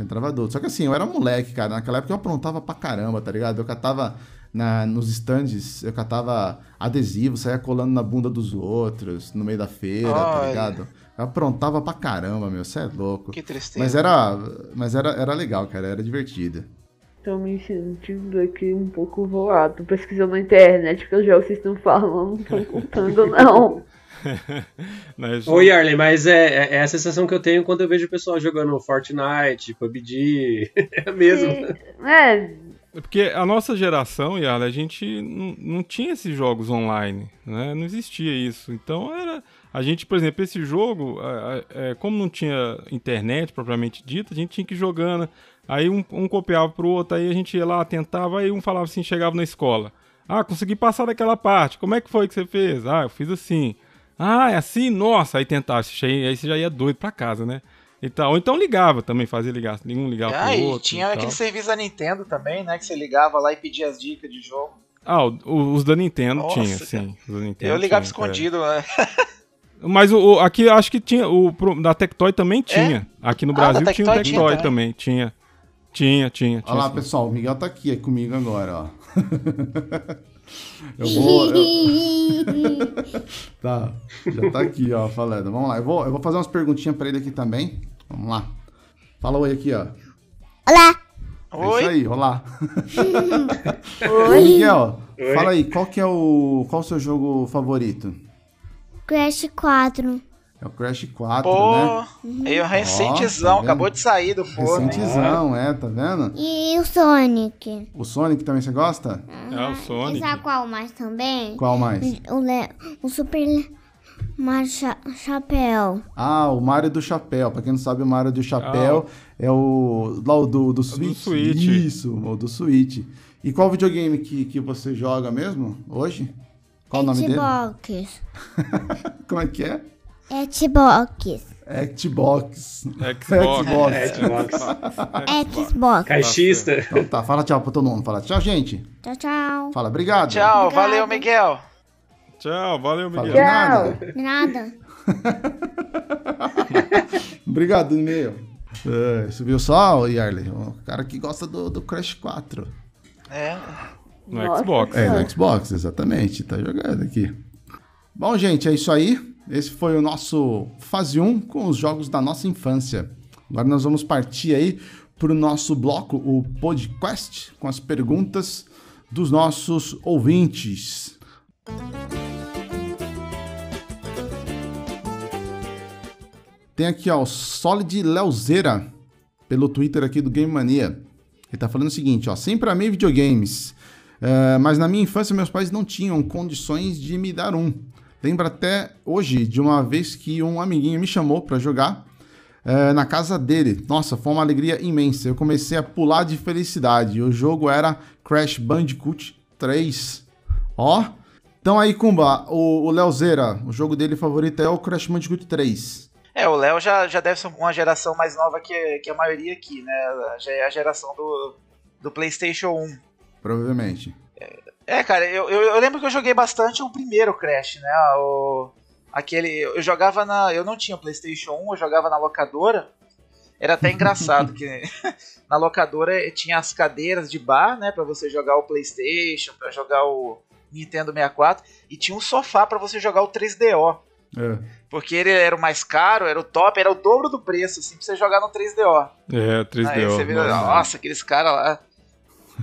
Entrava adulto. Só que assim, eu era moleque, cara. Naquela época eu aprontava pra caramba, tá ligado? Eu catava na, nos stands, eu catava adesivo, saía colando na bunda dos outros, no meio da feira, tá ligado? Eu aprontava pra caramba, meu. Você é louco. Que tristeza. Mas era, mas era, era legal, cara. Era divertido. Tô me sentindo aqui um pouco voado. Pesquisando na internet que os jogos que vocês estão falando não estão contando, não. *laughs* *laughs* Mas, Ô, Yarley, mas é, é- é a sensação que eu tenho quando eu vejo o pessoal jogando Fortnite, PUBG. *laughs* É mesmo. É, É Porque a nossa geração, Yarla, a gente não, não tinha esses jogos online, né? Não existia isso. Então era. A gente, por exemplo, esse jogo, é, é, como não tinha internet propriamente dita, a gente tinha que ir jogando. Aí um, um copiava pro outro, aí a gente ia lá, tentava, aí um falava assim, chegava na escola. Ah, consegui passar daquela parte. Como é que foi que você fez? Ah, eu fiz assim. Ah, é assim? Nossa, aí tentava, che- aí você já ia doido pra casa, né? E tal. Ou então ligava também, fazia ligar, um ligava Ah, pro e outro. tinha e tal. aquele serviço da Nintendo também, né? Que você ligava lá e pedia as dicas de jogo. Ah, o- o- os da Nintendo Nossa, tinha, sim. Os da Nintendo eu ligava tinha, escondido, né? é. *laughs* Mas o, o- aqui acho que tinha, o da Tectoy também tinha. Aqui no Ah, Brasil da tinha o Tectoy tinha Tectoy também. também, tinha. Tinha, tinha, tinha. Olha lá, sim. pessoal, o Miguel tá aqui é comigo agora, ó. *laughs* eu vou. eu- Tá, já tá aqui, ó, falando. Vamos lá, eu vou, eu vou fazer umas perguntinhas pra ele aqui também. Vamos lá. Fala oi aqui, ó. Olá! É isso Oi? aí, olá. oi. Miguel, Oi. fala aí, qual que é o. Qual o seu jogo favorito? Crash 4. É o Crash 4, Pô, né? eu recentezão, vendo? acabou de sair do forno. Recentezão, é, tá vendo? E o Sonic. O Sonic também você gosta? É o Sonic. E sabe qual mais também? Qual mais? O, Le... o Super. Mario Cha- Chapéu. Ah, o Mario do Chapéu. Pra quem não sabe, o Mario do Chapéu é o. Lá o do, do Switch. Switch. Isso, o do Switch. E qual videogame que, que você joga mesmo hoje? Qual o nome dele? Xbox. *laughs* Como é que é? Xbox. Xbox. Xbox. Xbox. É, Xbox. Xbox. Caixista. Então tá, fala tchau pro todo mundo. Fala tchau, gente. Tchau, tchau. Fala, obrigado. Tchau, Obrigada. valeu, Miguel. Tchau, valeu, Fala Miguel. nada. De *laughs* nada. Obrigado, e-mail. É, viu só, Yarley? O cara que gosta do, do Crash 4. É, No. Xbox. É, no Xbox, exatamente. Tá jogando aqui. Bom, gente, é isso aí. Esse foi o nosso fase 1 com os jogos da nossa infância. Agora nós vamos partir aí pro nosso bloco, o podcast, com as perguntas dos nossos ouvintes. Tem aqui, ó, o Solid Leozeira, pelo Twitter aqui do Game Mania. Ele tá falando o seguinte, ó, sempre amei videogames, eh, mas na minha infância meus pais não tinham condições de me dar um. Lembro até hoje de uma vez que um amiguinho me chamou pra jogar eh, na casa dele. Nossa, foi uma alegria imensa. Eu comecei a pular de felicidade. O jogo era Crash Bandicoot 3. Ó, então aí, Kumba, o, o Leozeira, o jogo dele favorito é o Crash Bandicoot 3. É, o Léo já, já deve ser uma geração mais nova que, que a maioria aqui, né? Já é a geração do, do PlayStation 1. Provavelmente. É, cara, eu, eu, eu lembro que eu joguei bastante o primeiro Crash, né? O, Aquele. Eu jogava na. Eu não tinha PlayStation 1, eu jogava na locadora. Era até engraçado *laughs* que *laughs* na locadora tinha as cadeiras de bar, né, para você jogar o PlayStation, para jogar o Nintendo 64 e tinha um sofá para você jogar o 3DO. É. Porque ele era o mais caro, era o top, era o dobro do preço, assim, pra você jogar no 3DO. É, 3DO. Aí você vira, nossa. nossa, aqueles caras lá.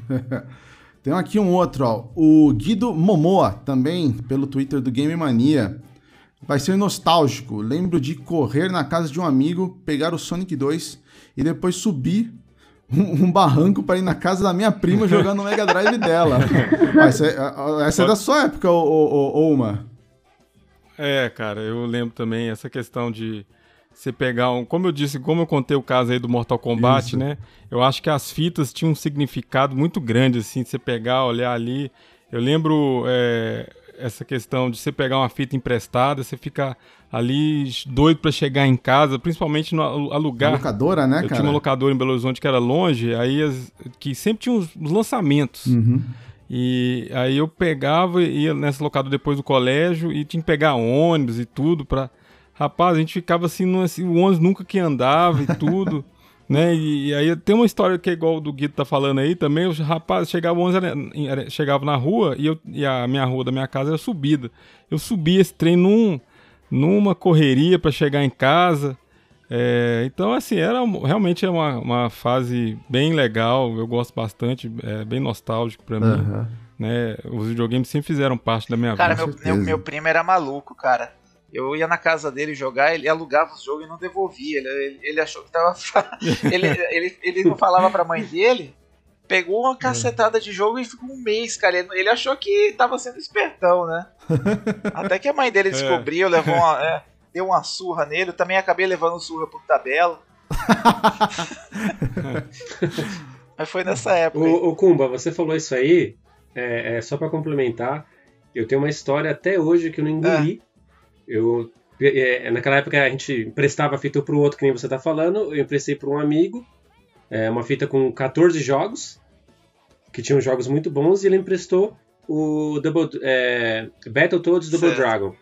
*laughs* Tem aqui um outro, ó. O Guido Momoa, também pelo Twitter do Game Mania. Vai ser nostálgico. Lembro de correr na casa de um amigo, pegar o Sonic 2 e depois subir *laughs* um, um barranco para ir na casa da minha prima jogar no Mega Drive dela. *laughs* Essa é, essa é da sua época, ô, ô, ô, Uma. É, cara, eu lembro também essa questão de você pegar um. Como eu disse, como eu contei o caso aí do Mortal Kombat, Isso. né? Eu acho que as fitas tinham um significado muito grande, assim, de você pegar, olhar ali. Eu lembro é, essa questão de você pegar uma fita emprestada, você ficar ali doido pra chegar em casa, principalmente no alu- alugar. Locadora, né, eu cara? tinha uma locadora em Belo Horizonte que era longe, aí as- que sempre tinha os lançamentos. Uhum. E aí eu pegava e ia nessa locadora depois do colégio e tinha que pegar ônibus e tudo pra. Rapaz, a gente ficava assim, no- assim, o ônibus nunca que andava e tudo. *laughs* Né? E, e aí tem uma história que é igual o do Guido tá falando aí também. Os rapazes chegavam 11, era- era- chegava na rua e, eu, e a minha rua da minha casa era subida. Eu subia esse trem num, numa correria pra chegar em casa. É, então, assim, era realmente é uma, uma fase bem legal. Eu gosto bastante, é bem nostálgico pra mim Aham. né? Os videogames sempre fizeram parte da minha Cara, vida. meu, certeza. meu, meu primo era maluco, cara. Eu ia na casa dele jogar, ele alugava os jogos e não devolvia. Ele, ele, ele achou que tava. *laughs* ele, ele, ele não falava pra mãe dele. Pegou uma cacetada de jogo e ficou um mês, cara. Ele, ele achou que tava sendo espertão, né? *laughs* Até que a mãe dele descobriu, levou uma, é, deu uma surra nele. Eu também acabei levando surra por tabela. *laughs* Mas foi nessa época. ô Kumba, você falou isso aí, é, é, só pra complementar, eu tenho uma história até hoje que eu não engoli. Eu, é, naquela época a gente emprestava a fita pro outro, que nem você tá falando, eu emprestei pra um amigo, é, uma fita com 14 jogos, que tinham jogos muito bons, e ele emprestou o Double, é, Battletoads Double Certo. Dragon.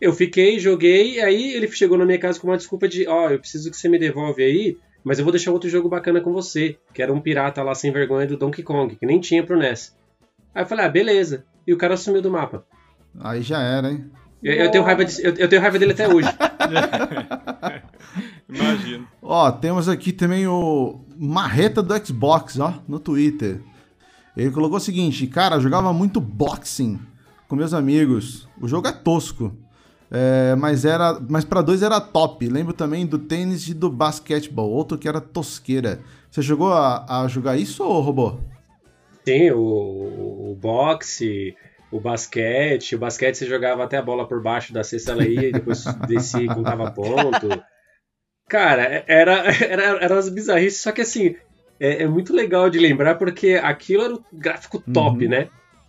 Eu fiquei, joguei, aí ele chegou na minha casa com uma desculpa de, ó, eu preciso que você me devolve aí, mas eu vou deixar outro jogo bacana com você, que era um pirata lá sem vergonha do Donkey Kong, que nem tinha pro NES. Aí eu falei, ah, beleza. E o cara sumiu do mapa. Aí já era, hein? Eu, eu tenho, raiva de- eu, eu tenho raiva dele até hoje. *laughs* Imagino. Ó, temos aqui também o Marreta do Xbox, ó, no Twitter. Ele colocou o seguinte, cara, eu jogava muito boxing com meus amigos. O jogo é tosco. É, mas era, mas para dois era top. Lembro também do tênis e do basquetebol, outro que era tosqueira. Você jogou a, a jogar isso, ô robô? Sim, o, o boxe, o basquete. O basquete você jogava até a bola por baixo da cesta, ela ia e depois *laughs* descia e contava ponto. Cara, é, era, *laughs* era, era umas bizarrices, só que assim, é, é muito legal de lembrar porque aquilo era o gráfico top, Uhum. né?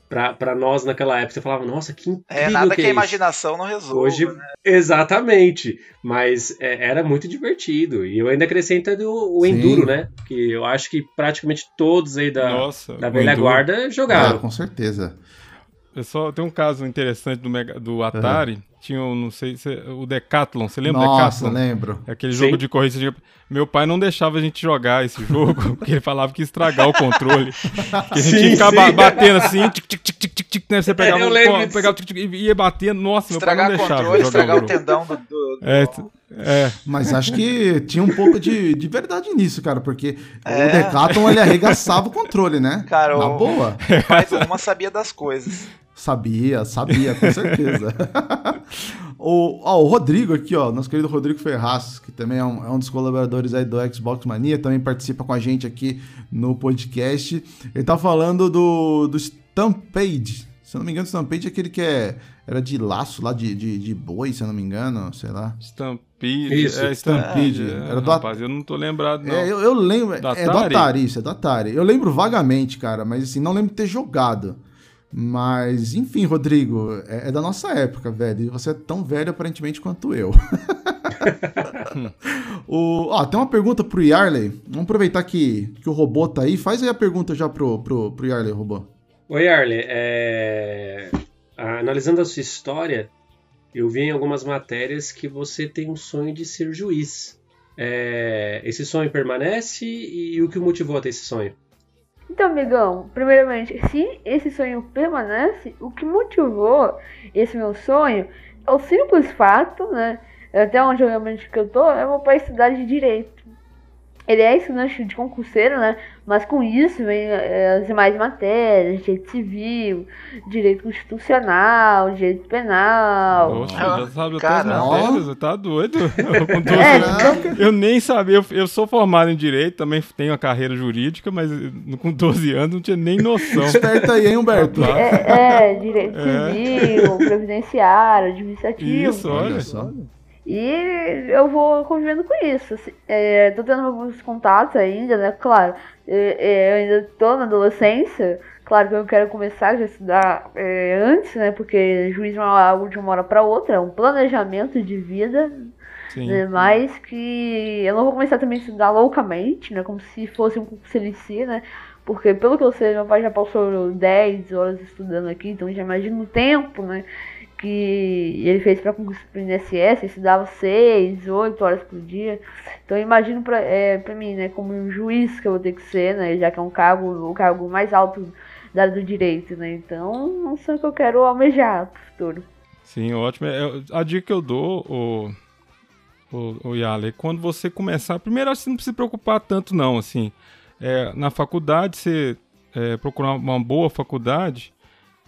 Pra, pra nós naquela época. Você falava, nossa, que incrível É, nada que, é a isso. imaginação não resolva. Hoje, né? exatamente. Mas é, era muito divertido. E eu ainda acrescento o, o. Enduro, né? Que eu acho que praticamente todos aí da, Nossa. da velha Enduro. guarda Ah, jogaram. com certeza. Eu só tem um caso interessante do, Mega- do Atari. Tinha, um, não sei se o Decathlon. Você lembra do Nossa, Decathlon? lembro. Aquele Sim. jogo de corrida. tinha- Meu pai não deixava a gente jogar esse jogo, *laughs* porque ele falava que ia estragar o controle. Que a gente Sim, ia ficar sim. ba- batendo assim, tic, tic, tic, tic, tic, tic, né? Você pegava, pô, pegava tic, tic, e ia batendo. Nossa, meu pai Estragar não o deixava. controle, jogar estragar o tendão do. do- do- É, é, Mas acho que tinha um pouco de, de verdade nisso, cara, porque É. o Decathlon ele arregaçava o controle, né? Cara, Na o- boa. Do uma sabia das coisas. Sabia, sabia, com certeza. *laughs* o, ó, o Rodrigo aqui, ó, nosso querido Rodrigo Ferraz, que também é um, é um dos colaboradores aí do Xbox Mania, também participa com a gente aqui no podcast. Ele tá falando do, do Stampede. Se eu não me engano, o Stampede é aquele que é, era de laço lá, de, de, de boi, se eu não me engano, sei lá. Stampede. Isso, é, Stampede. É, Era do rapaz, eu não tô lembrado, não. É, eu, eu lembro. Do É do Atari? Atari, isso, é do Atari. Eu lembro vagamente, cara, mas assim, não lembro de ter jogado. Mas, enfim, Rodrigo, é, é da nossa época, velho. E você é tão velho aparentemente quanto eu. *laughs* *laughs* o, ó, tem uma pergunta pro Yarley. Vamos aproveitar que, que o robô tá aí. Faz aí a pergunta já pro, pro, pro Yarley, robô. Oi, Arley. é, Analisando a sua história, eu vi em algumas matérias que você tem um sonho de ser juiz. É, esse sonho permanece e, o que o motivou a ter esse sonho? Então, amigão, primeiramente, se esse sonho permanece, o que motivou esse meu sonho é o simples fato, né? Até onde eu realmente que eu tô, é meu pai estudar de direito. Ele é estudante de concurseiro, né? Mas com isso vem é, as demais matérias, direito civil, direito constitucional, direito penal. Poxa, já sabe todas as matérias, você tá doido? *laughs* Eu, com 12 é, anos, eu nem sabia, eu, eu, sou formado em direito, também tenho a carreira jurídica, mas com 12 anos não tinha nem noção. Esperta aí, hein, Humberto? É, é direito é. civil, previdenciário, administrativo. Isso, olha só. E eu vou convivendo com isso. Assim, é, tô tendo alguns contatos ainda, né? Claro, é, é, eu ainda tô na adolescência. Claro que eu quero começar a estudar é, antes, né? Porque juiz não é algo de uma hora para outra, é um planejamento de vida. Né, mas que eu não vou começar também a estudar loucamente, né? Como se fosse um curso em si, né? Porque, pelo que eu sei, meu pai já passou 10 horas estudando aqui, então já imagino o tempo, né? Que ele fez para concurso pro INSS, estudava 6, 8 horas por dia. Então imagino para é, pra mim, né, como um juiz que eu vou ter que ser, né, já que é um cargo, o cargo mais alto da do direito, né? Então não sei o que eu quero almejar pro futuro. Sim, ótimo. É, a dica que eu dou, o, o, o Yale, é quando você começar, primeiro você não precisa se preocupar tanto não, assim, é, na faculdade você é, procurar uma boa faculdade,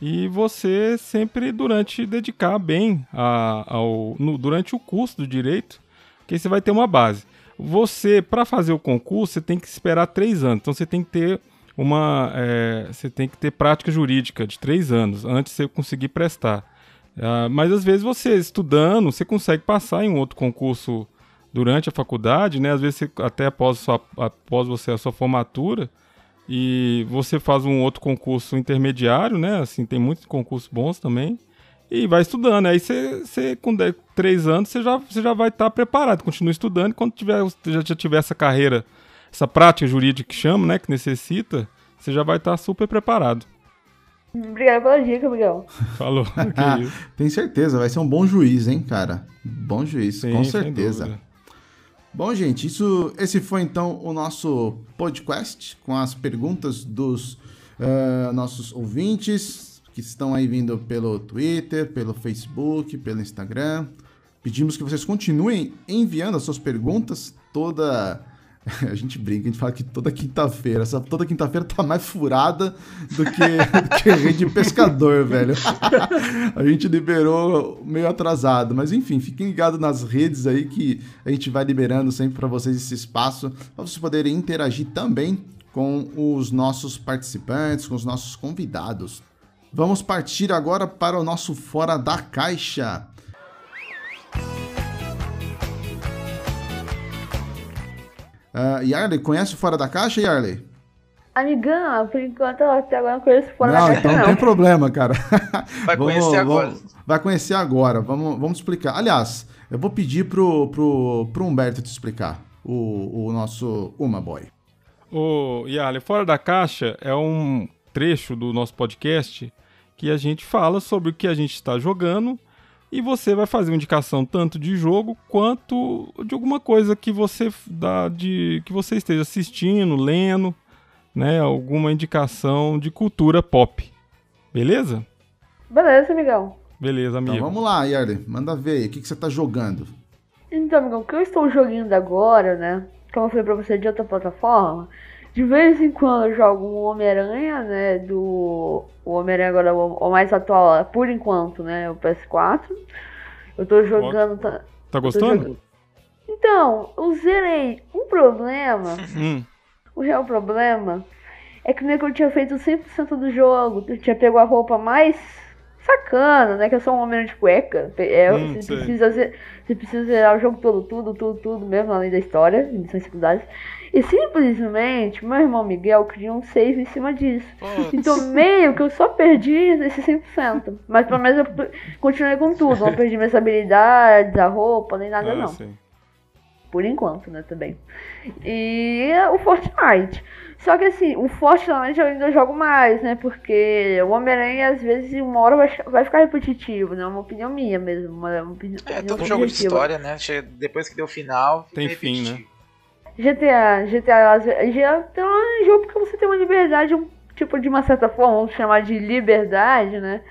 e você sempre durante dedicar bem a, ao, no, durante o curso do direito, que você vai ter uma base. Você, para fazer o concurso, você tem que esperar três anos. Então você tem que ter uma. É, você tem que ter prática jurídica de três anos antes de você conseguir prestar. Uh, mas às vezes você estudando, você consegue passar em um outro concurso durante a faculdade, né? Às vezes você, até após, sua, após você a sua formatura, e você faz um outro concurso intermediário, né? Assim, tem muitos concursos bons também. E vai estudando. Aí você, você com 10, 3 anos, você já, você já vai estar tá preparado. Continua estudando. E quando tiver, já, já tiver essa carreira, essa prática jurídica que chama, né? Que necessita, você já vai estar tá super preparado. Obrigado pela dica, Miguel. Falou. *laughs* Tem certeza, vai ser um bom juiz, hein, cara? Bom juiz, Sim, com certeza. Bom, gente, isso, esse foi então o nosso podcast com as perguntas dos uh, nossos ouvintes que estão aí vindo pelo Twitter, pelo Facebook, pelo Instagram. Pedimos que vocês continuem enviando as suas perguntas toda *laughs* A gente brinca, a gente fala que toda quinta-feira, essa toda quinta-feira tá mais furada do que, *laughs* do que rede pescador, velho. *laughs* a gente liberou meio atrasado, mas enfim, fiquem ligados nas redes aí que a gente vai liberando sempre para vocês esse espaço, para vocês poderem interagir também com os nossos participantes, com os nossos convidados. Vamos partir agora para o nosso Fora da Caixa. Uh, Yarley, conhece Fora da Caixa, Yarley? Amigão, por enquanto até agora não conheço Fora não, da Caixa. Então não, tem problema, cara. *laughs* Vai vamos, conhecer agora. Vamos, vai conhecer agora. Vamos, vamos explicar. Aliás, eu vou pedir pro, pro, pro Humberto te explicar, o, o nosso Uma Boy. O Yarley, Fora da Caixa é um trecho do nosso podcast que a gente fala sobre o que a gente está jogando e você vai fazer uma indicação tanto de jogo quanto de alguma coisa que você dá de que você esteja assistindo, lendo, né, alguma indicação de cultura pop. Beleza? Beleza, amigão. Beleza, amigo. Então vamos lá, Yarley, manda ver aí, o que, que você tá jogando? Então, amigão, o que eu estou jogando agora, né? Como eu falei pra você de outra plataforma, de vez em quando eu jogo um Homem-Aranha, né? Do. O Homem-Aranha agora, o mais atual, por enquanto, né? O PS4. Eu tô jogando. Tá, tá gostando? Jogando... Então, eu zerei. Um problema. *laughs* Hum. O real problema é que nem que eu tinha feito 100% do jogo. Eu tinha pego a roupa mais sacana, né? Que eu sou um homem de cueca. É, hum, você, precisa, você precisa zerar o jogo todo, tudo, tudo, tudo mesmo, além da história, missões secundárias. E simplesmente, meu irmão Miguel criou um save em cima disso. Putz. Então, meio que eu só perdi esse 100%. Mas pelo menos eu continuei com tudo. Não perdi minhas habilidades, a roupa, nem nada, ah, não. Sim. Por enquanto, né, também. E o Fortnite. Só que assim, o Fortnite eu ainda jogo mais, né? Porque o Homem-Aranha, às vezes, em uma hora vai, vai ficar repetitivo, né? É uma opinião minha mesmo. Uma, uma opinião É, todo jogo de história, né? Depois que deu final, fica Tem fim, né? GTA, GTA, GTA é um jogo porque você tem uma liberdade, um, tipo, de uma certa forma, vamos chamar de liberdade, né?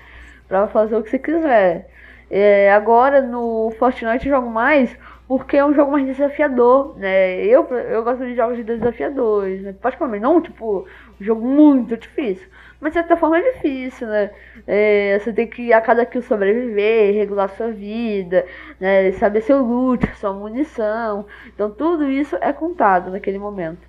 Pra fazer o que você quiser. É, agora no Fortnite eu jogo mais porque é um jogo mais desafiador, né? Eu, eu gosto de jogos desafiadores, né? Particularmente, não tipo um jogo muito difícil, mas de certa forma é difícil, né? É, você tem que a cada kill sobreviver, regular sua vida, né? Saber seu loot, sua munição. Então tudo isso é contado naquele momento.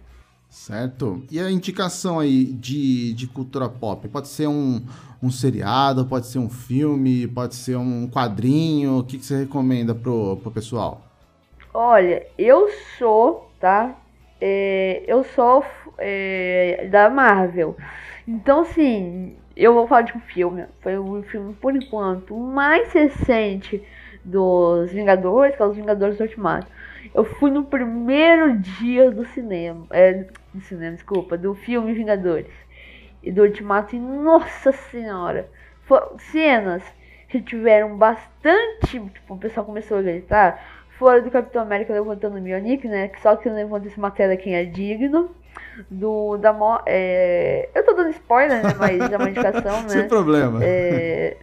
Certo. E a indicação aí de, de cultura pop? Pode ser um, um seriado, pode ser um filme, pode ser um quadrinho. O que, que você recomenda pro, pro pessoal? Olha, eu sou, tá? É, eu sou é, da Marvel. Então, assim, eu vou falar de um filme. Foi o filme, por enquanto, mais recente dos Vingadores, que é os Vingadores do Ultimato. Eu fui no primeiro dia do cinema. É, do cinema, desculpa, do filme Vingadores. E do Ultimato, e nossa senhora! cenas que tiveram bastante. Tipo, o pessoal começou a gritar. Fora do Capitão América levantando o Mjolnir, né? Que só quem levanta esse matéria quem é digno. Do. Da mo é... Eu tô dando spoiler, né? Mas é uma indicação, *laughs* né? Sem problema. É...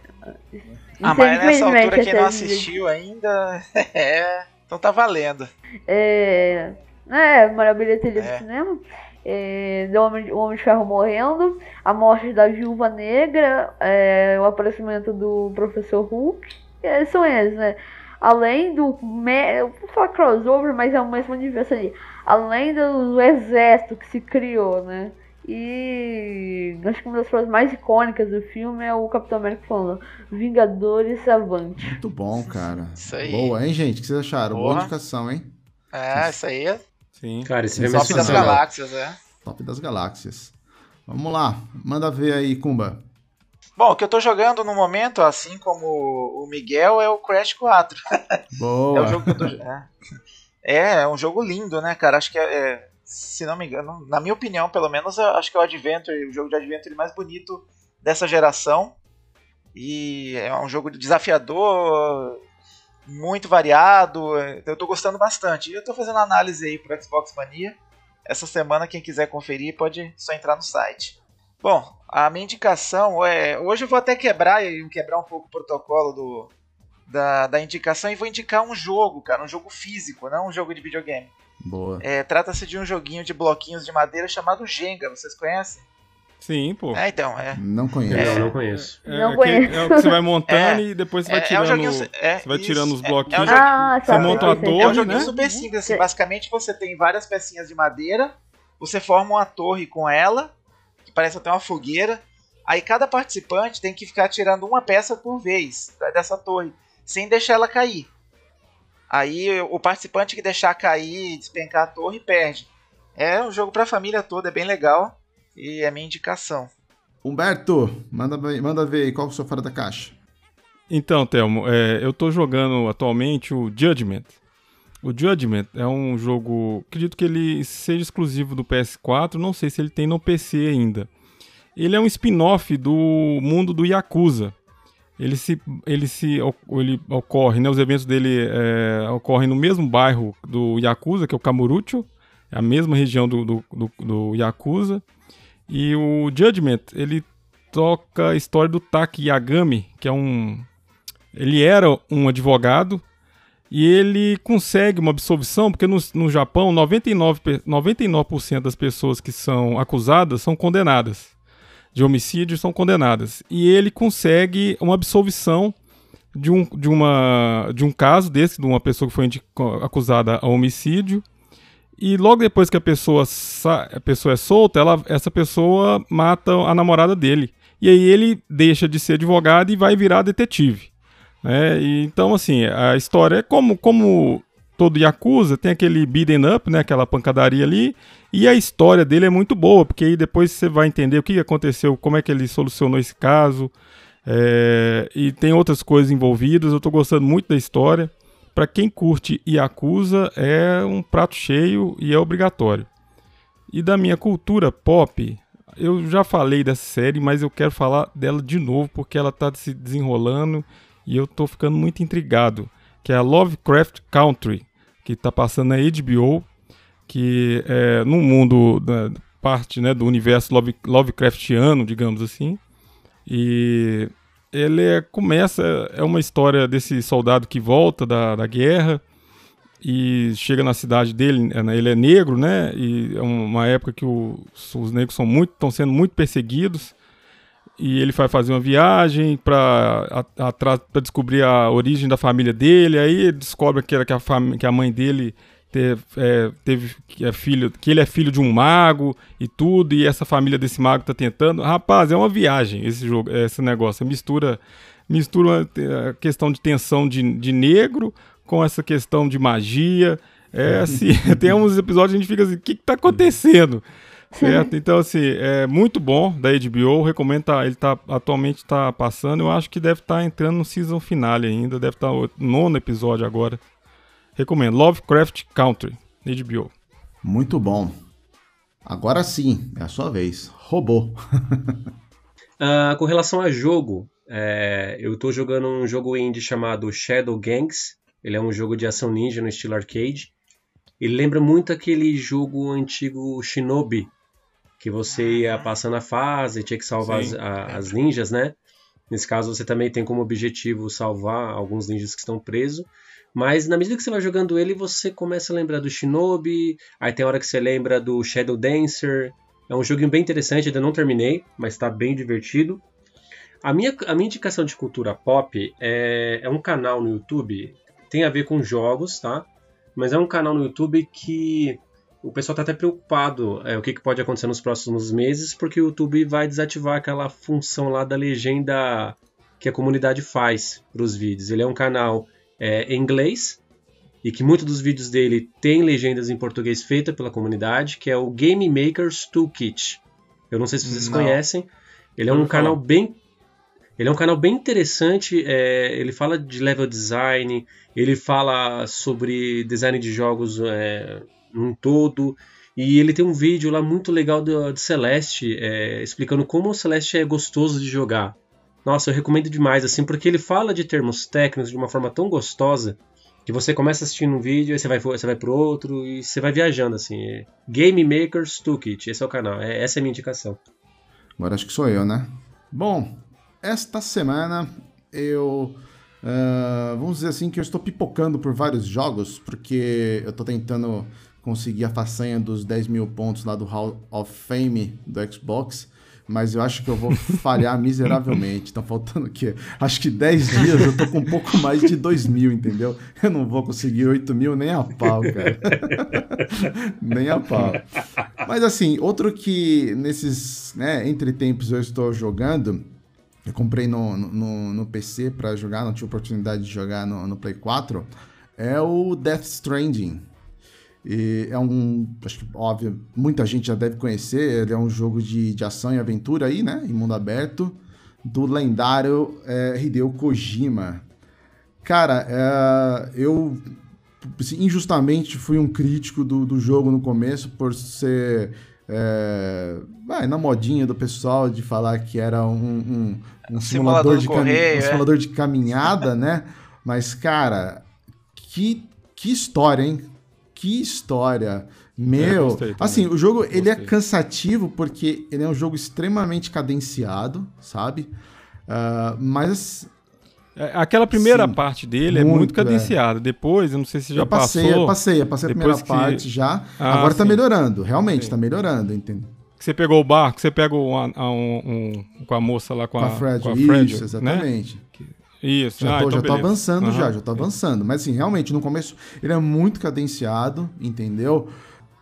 Ah, mas nessa altura quem não assistiu ainda. *laughs* É. Então tá valendo. É, é maior bilheteria É. do cinema. É, do Homem, o Homem de Ferro morrendo, a morte da Viúva Negra, é, o aparecimento do Professor Hulk. É, são eles, né? Além do. me- Eu vou falar crossover, mas é o mesmo universo ali. Além do exército que se criou, né? E acho que uma das frases mais icônicas do filme é o Capitão América falando Vingadores Avante. Muito bom, cara. Isso aí. Boa, hein, gente? O que vocês acharam? Boa Boa. indicação, hein? É, isso aí é Sim. Cara, esse filme é top das galáxias, é. Top das galáxias. Vamos lá. Manda ver aí, Kumba. Bom, o que eu tô jogando no momento, assim como o Miguel, é o Crash 4. Boa. *laughs* É um jogo que eu tô. É, é, é um jogo lindo, né, cara? Acho que é, é, Se não me engano, na minha opinião, pelo menos, acho que é o Adventure, o jogo de Adventure mais bonito dessa geração. E é um jogo desafiador, muito variado. Eu tô gostando bastante. Eu tô fazendo análise aí pro Xbox Mania. Essa semana, quem quiser conferir, pode só entrar no site. Bom, a minha indicação é. Hoje eu vou até quebrar e quebrar um pouco o protocolo do, da, da indicação e vou indicar um jogo, cara, um jogo físico, não um jogo de videogame. Boa. É, Trata-se de um joguinho de bloquinhos de madeira chamado Jenga, vocês conhecem? Sim, pô. É, então, é. Não conheço. Não, não conheço. É, Não aquele- conheço. é o que você vai montando *laughs* É. e depois você É, vai é um tirando. joguinho. É, você vai isso, tirando os é- bloquinhos. É, um Ah, Você tá. monta uma perfeito. é um torre, joguinho né? super simples, assim. Sim. Basicamente você tem várias pecinhas de madeira, você forma uma torre com ela, que parece até uma fogueira. Aí cada participante tem que ficar tirando uma peça por vez dessa torre, sem deixar ela cair. Aí o participante que deixar cair despencar a torre perde. É um jogo pra família toda, é bem legal. E é minha indicação. Humberto, manda, ver- manda ver aí qual que é o seu fora da caixa. Então, Thelmo, é, eu tô jogando atualmente o Judgment. O Judgment é um jogo. Acredito que ele seja exclusivo do PS4, não sei se ele tem no PC ainda. Ele é um spin-off do mundo do Yakuza. Ele se, ele se ele ocorre, né, os eventos dele é, ocorrem no mesmo bairro do Yakuza, que é o Kamurocho, é a mesma região do, do, do, do Yakuza. E o Judgment, ele toca a história do Taki Yagami, que é um. Ele era um advogado e ele consegue uma absolvição, porque no, no Japão 99%, pe- 99 das pessoas que são acusadas são condenadas. De homicídio são condenadas. E ele consegue uma absolvição de um, de uma, de um caso desse, de uma pessoa que foi acusada a homicídio. E logo depois que a pessoa, a pessoa é solta, ela, essa pessoa mata a namorada dele. E aí ele deixa de ser advogado e vai virar detetive. Né? E, então, assim, a história é como, como todo Yakuza, tem aquele beaten up, né? aquela pancadaria ali. E a história dele é muito boa, porque aí depois você vai entender o que aconteceu, como é que ele solucionou esse caso. é, e tem outras coisas envolvidas. Eu tô gostando muito da história. Para quem curte Yakuza, é um prato cheio e é obrigatório. E da minha cultura pop, eu já falei dessa série, mas eu quero falar dela de novo porque ela tá se desenrolando e eu tô ficando muito intrigado. Que é a Lovecraft Country, que tá passando na HBO, que é no mundo da parte né, do universo Love, Lovecraftiano, digamos assim. E ele é, começa, é uma história desse soldado que volta da, da guerra e chega na cidade dele, é, ele é negro, né? E é uma época que o, os negros são muito, estão sendo muito perseguidos. E ele vai fazer uma viagem para descobrir a origem da família dele. Aí ele descobre que, era que, a, que a mãe dele teve, é, teve que, é filho, que ele é filho de um mago e tudo. E essa família desse mago está tentando. Rapaz, é uma viagem esse jogo, esse negócio. Mistura, mistura a questão de tensão de, de negro com essa questão de magia. É assim, *laughs* tem uns episódios que a gente fica assim, o que, está acontecendo? Certo? Então, assim, é muito bom da HBO, recomendo, tá, ele tá, atualmente está passando, eu acho que deve estar tá entrando no season finale ainda, deve estar tá no nono episódio agora. Recomendo, Lovecraft Country, HBO. Muito bom. Agora sim, é a sua vez. Robô. uh, *laughs* com relação a jogo, é, eu estou jogando um jogo indie chamado Shadow Gangs, ele é um jogo de ação ninja no estilo arcade. Ele lembra muito aquele jogo antigo Shinobi, que você ia passando a fase, tinha que salvar as, a, as, ninjas, né? Nesse caso, você também tem como objetivo salvar alguns ninjas que estão presos. Mas na medida que você vai jogando ele, você começa a lembrar do Shinobi, aí tem hora que você lembra do Shadow Dancer. É um joguinho bem interessante, ainda não terminei, mas está bem divertido. A minha, a minha indicação de cultura pop é, é um canal no YouTube tem a ver com jogos, tá? Mas é um canal no YouTube que o pessoal está até preocupado é, o que, que, pode acontecer nos próximos meses, porque o YouTube vai desativar aquela função lá da legenda que a comunidade faz para os vídeos. Ele é um canal é, em inglês e que muitos dos vídeos dele tem legendas em português feitas pela comunidade, que é o Game Makers Toolkit. Eu não sei se vocês não. conhecem. Ele é um canal bem ele é um canal bem interessante, é, ele fala de level design, ele fala sobre design de jogos é, num todo, e ele tem um vídeo lá muito legal do, de Celeste, é, explicando como o Celeste é gostoso de jogar. Nossa, eu recomendo demais, assim, porque ele fala de termos técnicos de uma forma tão gostosa que você começa assistindo um vídeo, aí você vai, você vai pro outro e você vai viajando, assim. Game Makers Toolkit, esse é o canal, é, essa é a minha indicação. Agora acho que sou eu, né? Bom, esta semana eu. Uh, vamos dizer assim que eu estou pipocando por vários jogos, porque eu estou tentando conseguir a façanha dos 10 mil pontos lá do Hall of Fame do Xbox, mas eu acho que eu vou falhar miseravelmente. Tá faltando o quê? Acho que 10 dias eu tô com um pouco mais de 2 mil, entendeu? Eu não vou conseguir 8 mil nem a pau, cara. nem a pau. Mas assim, outro que nesses né, entre tempos eu estou jogando eu comprei no, no, no PC para jogar, não tive oportunidade de jogar no, no, Play 4, é o Death Stranding. E é um, acho que óbvio, muita gente já deve conhecer, ele é um jogo de, de ação e aventura aí, né, em mundo aberto, do lendário é, Hideo Kojima. Cara, é, eu assim, injustamente fui um crítico do, do jogo no começo por ser é, vai, na modinha do pessoal de falar que era um, um, um simulador, simulador, de correio, um é. simulador de caminhada, né? Mas, cara, que, que história, hein? Que história. Meu, é, assim, o jogo ele é cansativo porque ele é um jogo extremamente cadenciado, sabe? Uh, mas é, Aquela primeira Sim, parte dele muito, é muito cadenciada. É. Depois, eu não sei se já eu passei, passou. Eu passei, eu passei a primeira que... parte já. Ah, Agora tá sim. tá melhorando, realmente sim. tá melhorando, entendeu? Você pegou o barco, você pegou um, um, um, com a moça lá, com, com a, a Fred. Com a Fred Isso, né? exatamente. Né? Isso, já, ah, tô, então já tô avançando uhum. já, já tô avançando. Mas assim, realmente, no começo ele é muito cadenciado, entendeu?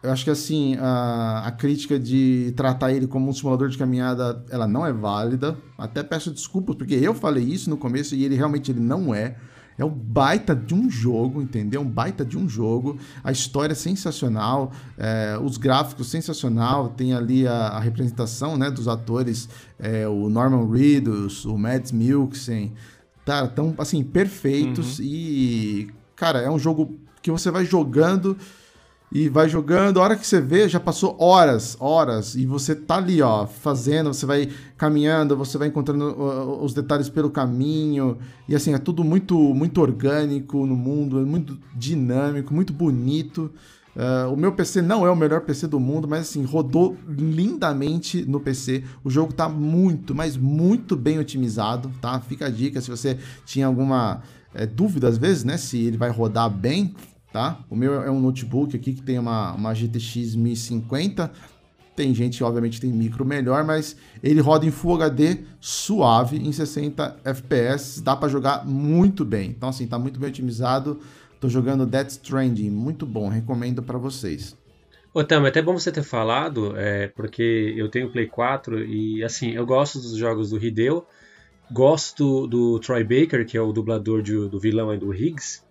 Eu acho que assim, a, a, crítica de tratar ele como um simulador de caminhada, ela não é válida. Até peço desculpas, porque eu falei isso no começo e ele realmente ele não é. É um baita de um jogo, entendeu? Um baita de um jogo. A história é sensacional, é, os gráficos sensacional. Tem ali a, a representação né, dos atores, é, o Norman Reedus, o Mads Mikkelsen. Tá, tão assim, perfeitos. Uhum. E, cara, é um jogo que você vai jogando e vai jogando. A hora que você vê, já passou horas, horas, e você tá ali, ó, fazendo, você vai caminhando, você vai encontrando uh, os detalhes pelo caminho, e assim, é tudo muito, muito orgânico no mundo, é muito dinâmico, muito bonito. Uh, o meu PC não é o melhor PC do mundo, mas assim, rodou lindamente no PC. O jogo tá muito, mas muito bem otimizado, tá? Fica a dica se você tinha alguma é, dúvida às vezes, né? Se ele vai rodar bem, tá? O meu é um notebook aqui que tem uma, uma GTX 1050. Tem gente, obviamente, tem micro melhor, mas ele roda em Full HD suave, em 60 FPS. Dá para jogar muito bem. Então, assim, tá muito bem otimizado. Tô jogando Death Stranding, muito bom, recomendo para vocês. Ô, Tam, é até bom você ter falado, é, porque eu tenho Play 4 e, assim, eu gosto dos jogos do Hideo, gosto do Troy Baker, que é o dublador de, do vilão aí do Higgs,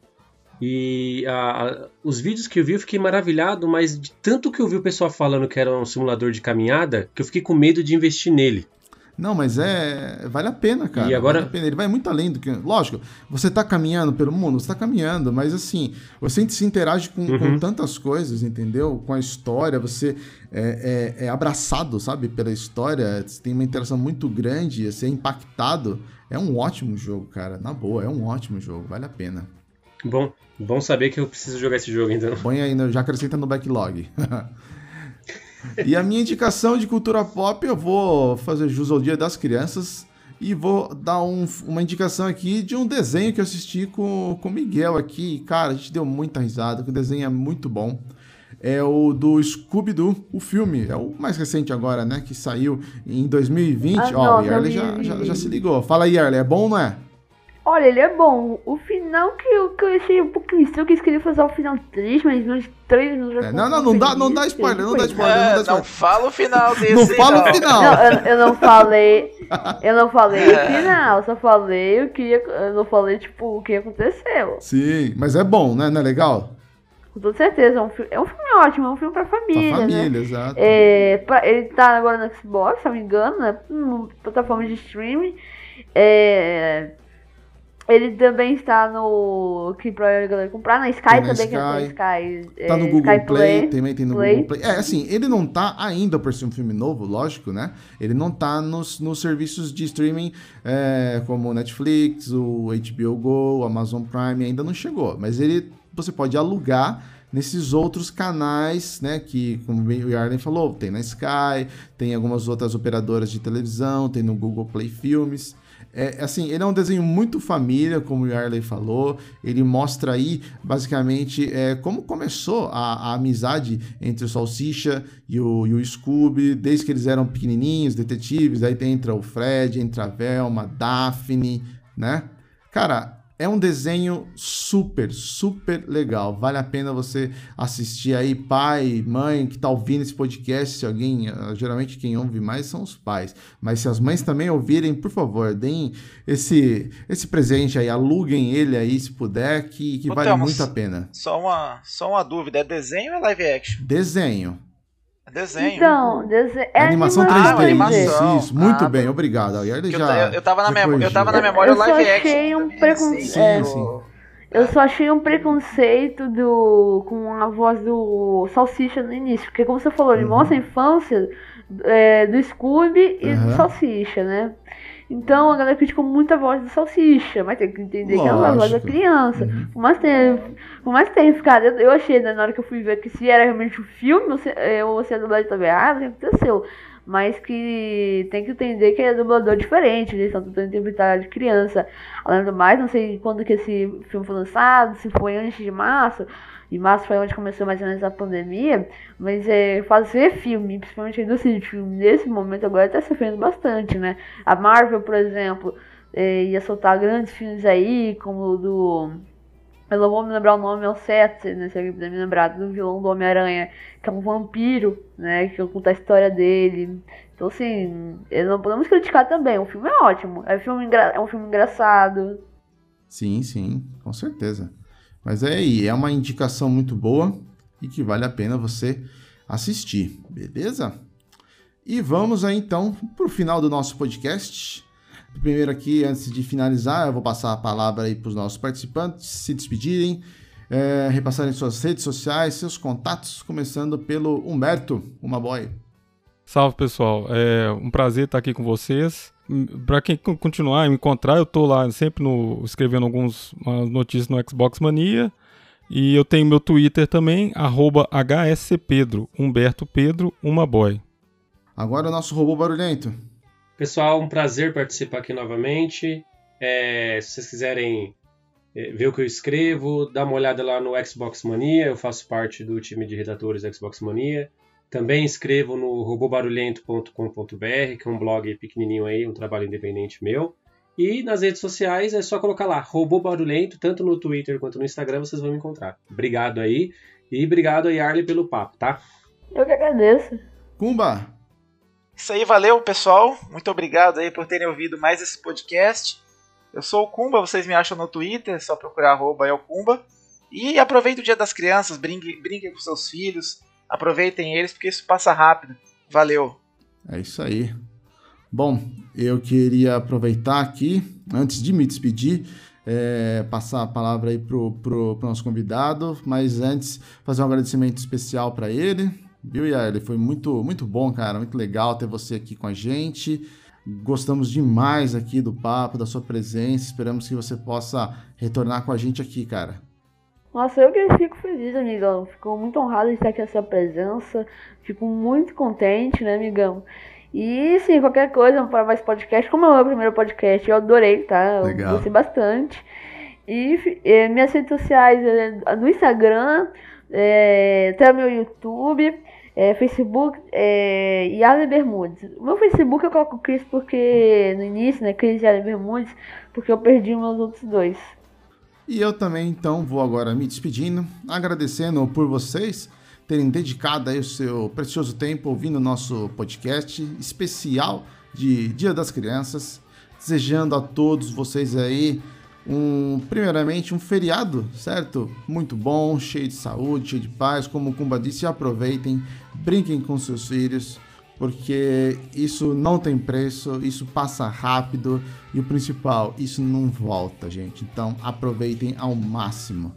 e a, a, os vídeos que eu vi eu fiquei maravilhado, mas de tanto que eu vi o pessoal falando que era um simulador de caminhada, que eu fiquei com medo de investir nele. Não, mas é. Vale a pena, cara. E agora. Vale Ele vai muito além do que. Lógico, você tá caminhando pelo mundo, você tá caminhando, mas assim, você se interage com, uhum. com tantas coisas, entendeu? Com a história, você é, é, é, abraçado, sabe, pela história, você tem uma interação muito grande, você é impactado. É um ótimo jogo, cara. Na boa, é um ótimo jogo, vale a pena. Bom, bom saber que eu preciso jogar esse jogo então. Põe aí, já acrescenta no backlog. *laughs* e a minha indicação de cultura pop, eu vou fazer jus ao Dia das Crianças e vou dar um, uma indicação aqui de um desenho que eu assisti com o Miguel aqui. Cara, a gente deu muita risada, que o desenho é muito bom. É o do Scooby-Doo, o filme. É o mais recente agora, né? Que saiu em 2020. Ah, Ó, o Yarley já, já, já, se ligou. Fala aí, Yarley, é bom ou não é? Olha, ele é bom. O final que eu, que eu achei um pouquinho estranho, que eles queriam fazer o final triste, mas nos três nos é, Não, não, não dá, não dá spoiler, não dá spoiler, é, não dá spoiler. Não fala o final desse. Não fala o final. Não, eu, eu, não falei. *laughs* Eu não falei o final, só falei o que ia, Eu não falei, tipo, o que aconteceu. Sim, mas é bom, né? Não é legal? Com toda certeza, é um, filme, é um filme ótimo, é um filme pra família. Pra família, né? exato. É, pra, ele tá agora no Xbox, se não me engano, né? Plataforma de streaming. É, ele também está no. Que pra galera comprar, na Sky também, Sky, que é na Sky. Tá no Google Sky Play, Play, também tem no Play. Google Play. É, assim, ele não tá ainda por ser um filme novo, lógico, né? Ele não tá nos, nos serviços de streaming é, como o Netflix, o HBO Go, o Amazon Prime, ainda não chegou. Mas ele você pode alugar nesses outros canais, né? Que, como o Yarlen falou, tem na Sky, tem algumas outras operadoras de televisão, tem no Google Play Filmes. É, assim, ele é um desenho muito família, como o Yarley falou. Ele mostra aí, basicamente, é, como começou a, a, amizade entre o Salsicha e o, e o Scooby, desde que eles eram pequenininhos, detetives. Aí entra o Fred, entra a Velma, Daphne, né? Cara, é um desenho super, super legal. Vale a pena você assistir aí, pai, mãe, que tá ouvindo esse podcast. Se alguém, ah, geralmente quem ouve mais são os pais. Mas se as mães também ouvirem, por favor, deem esse, esse presente aí, aluguem ele aí se puder, que, que vale muito a pena. Só uma, só uma dúvida: é desenho ou é live action? Desenho. Desenho. Então, dese... é animação, animação 3D. Ah, animação. Isso, muito ah, bem, obrigado. Eu, já, eu, eu, tava na memória, eu tava na memória eu live action. Achei um preconceito. É, sim. Eu só achei um preconceito do com a voz do Salsicha no início, porque como você falou, ele uhum. mostra a infância é, do Scooby e uhum. do Salsicha, né? Então a galera criticou muito a voz do Salsicha, mas tem que entender Lógico. que é a voz da criança. Uhum. Por mais que tenha, por mais que tenha ficado, eu, eu achei né, na hora que eu fui ver que se era realmente um filme, ou se, é, ou se a dublagem também, ah, o que aconteceu? Mas que tem que entender que é dublador diferente, eles estão tentando interpretar de criança. Além do mais, não sei quando que esse filme foi lançado, se foi antes de março, e março foi onde começou mais ou menos a pandemia, mas é, fazer filme, principalmente a indústria de filme, nesse momento agora está sofrendo bastante, né? A Marvel, por exemplo, é, ia soltar grandes filmes aí, como o do. Eu não vou me lembrar o nome ao certo, né? Se alguém puder me lembrar, do vilão do Homem-Aranha, que é um vampiro, né? Que conta a história dele. Então, assim, não podemos criticar também. O filme é ótimo. É um filme, é um filme engraçado. Sim, sim, com certeza. Mas é aí, é uma indicação muito boa e que vale a pena você assistir, beleza? E vamos aí então para o final do nosso podcast. Primeiro aqui, antes de finalizar, eu vou passar a palavra aí para os nossos participantes se despedirem. é, repassarem suas redes sociais, seus contatos, começando pelo Humberto, uma boy. Salve pessoal, é um prazer estar aqui com vocês. Para quem continuar e me encontrar, eu tô lá sempre no, escrevendo algumas notícias no Xbox Mania. E eu tenho meu Twitter também, arroba HSCPedro, Humberto Pedro, uma boy. Agora o nosso robô barulhento. Pessoal, um prazer participar aqui novamente. É, se vocês quiserem é, ver o que eu escrevo, dá uma olhada lá no Xbox Mania, eu faço parte do time de redatores do Xbox Mania. Também escrevo no robobarulhento.com.br, que é um blog pequenininho aí, um trabalho independente meu. E nas redes sociais é só colocar lá, Robô Barulhento, tanto no Twitter quanto no Instagram vocês vão me encontrar. Obrigado aí. E obrigado aí, Arley, pelo papo, tá? Eu que agradeço. Kumba! Isso aí, valeu, pessoal. Muito obrigado aí por terem ouvido mais esse podcast. Eu sou o Kumba, vocês me acham no Twitter, é só procurar arroba Kumba. E aproveite o Dia das Crianças, brinquem, brinquem com seus filhos, aproveitem eles, porque isso passa rápido. Valeu! É isso aí. Bom, eu queria aproveitar aqui, antes de me despedir, é, passar a palavra aí pro, pro, pro nosso convidado, mas antes fazer um agradecimento especial para ele, viu, Yael? Foi muito, muito bom, cara, muito legal ter você aqui com a gente. Gostamos demais aqui do papo, da sua presença. Esperamos que você possa retornar com a gente aqui, cara. Nossa, eu que fico feliz, amigão. Fico muito honrado de estar aqui a sua presença. Fico muito contente, né, amigão? E sim, qualquer coisa para mais podcast, como é o meu primeiro podcast, eu adorei, tá? Legal. Eu gostei bastante. E é, minhas redes sociais é, no Instagram, é, até meu YouTube, é, Facebook é, e Ale Bermudes. O meu Facebook eu coloco Cris porque no início, né? Cris e Ale Bermudes, porque eu perdi meus outros dois. E eu também, então, vou agora me despedindo, agradecendo por vocês terem dedicado aí o seu precioso tempo ouvindo o nosso podcast especial de Dia das Crianças. Desejando a todos vocês aí um, primeiramente, um feriado, certo? Muito bom, cheio de saúde, cheio de paz. Como o Kumba disse, aproveitem, brinquem com seus filhos, porque isso não tem preço, isso passa rápido e o principal, isso não volta, gente. Então aproveitem ao máximo.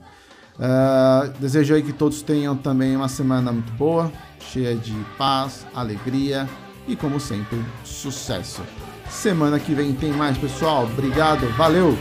Uh, desejo aí que todos tenham também uma semana muito boa, cheia de paz, alegria e, como sempre, sucesso. Semana que vem tem mais, pessoal. Obrigado, valeu!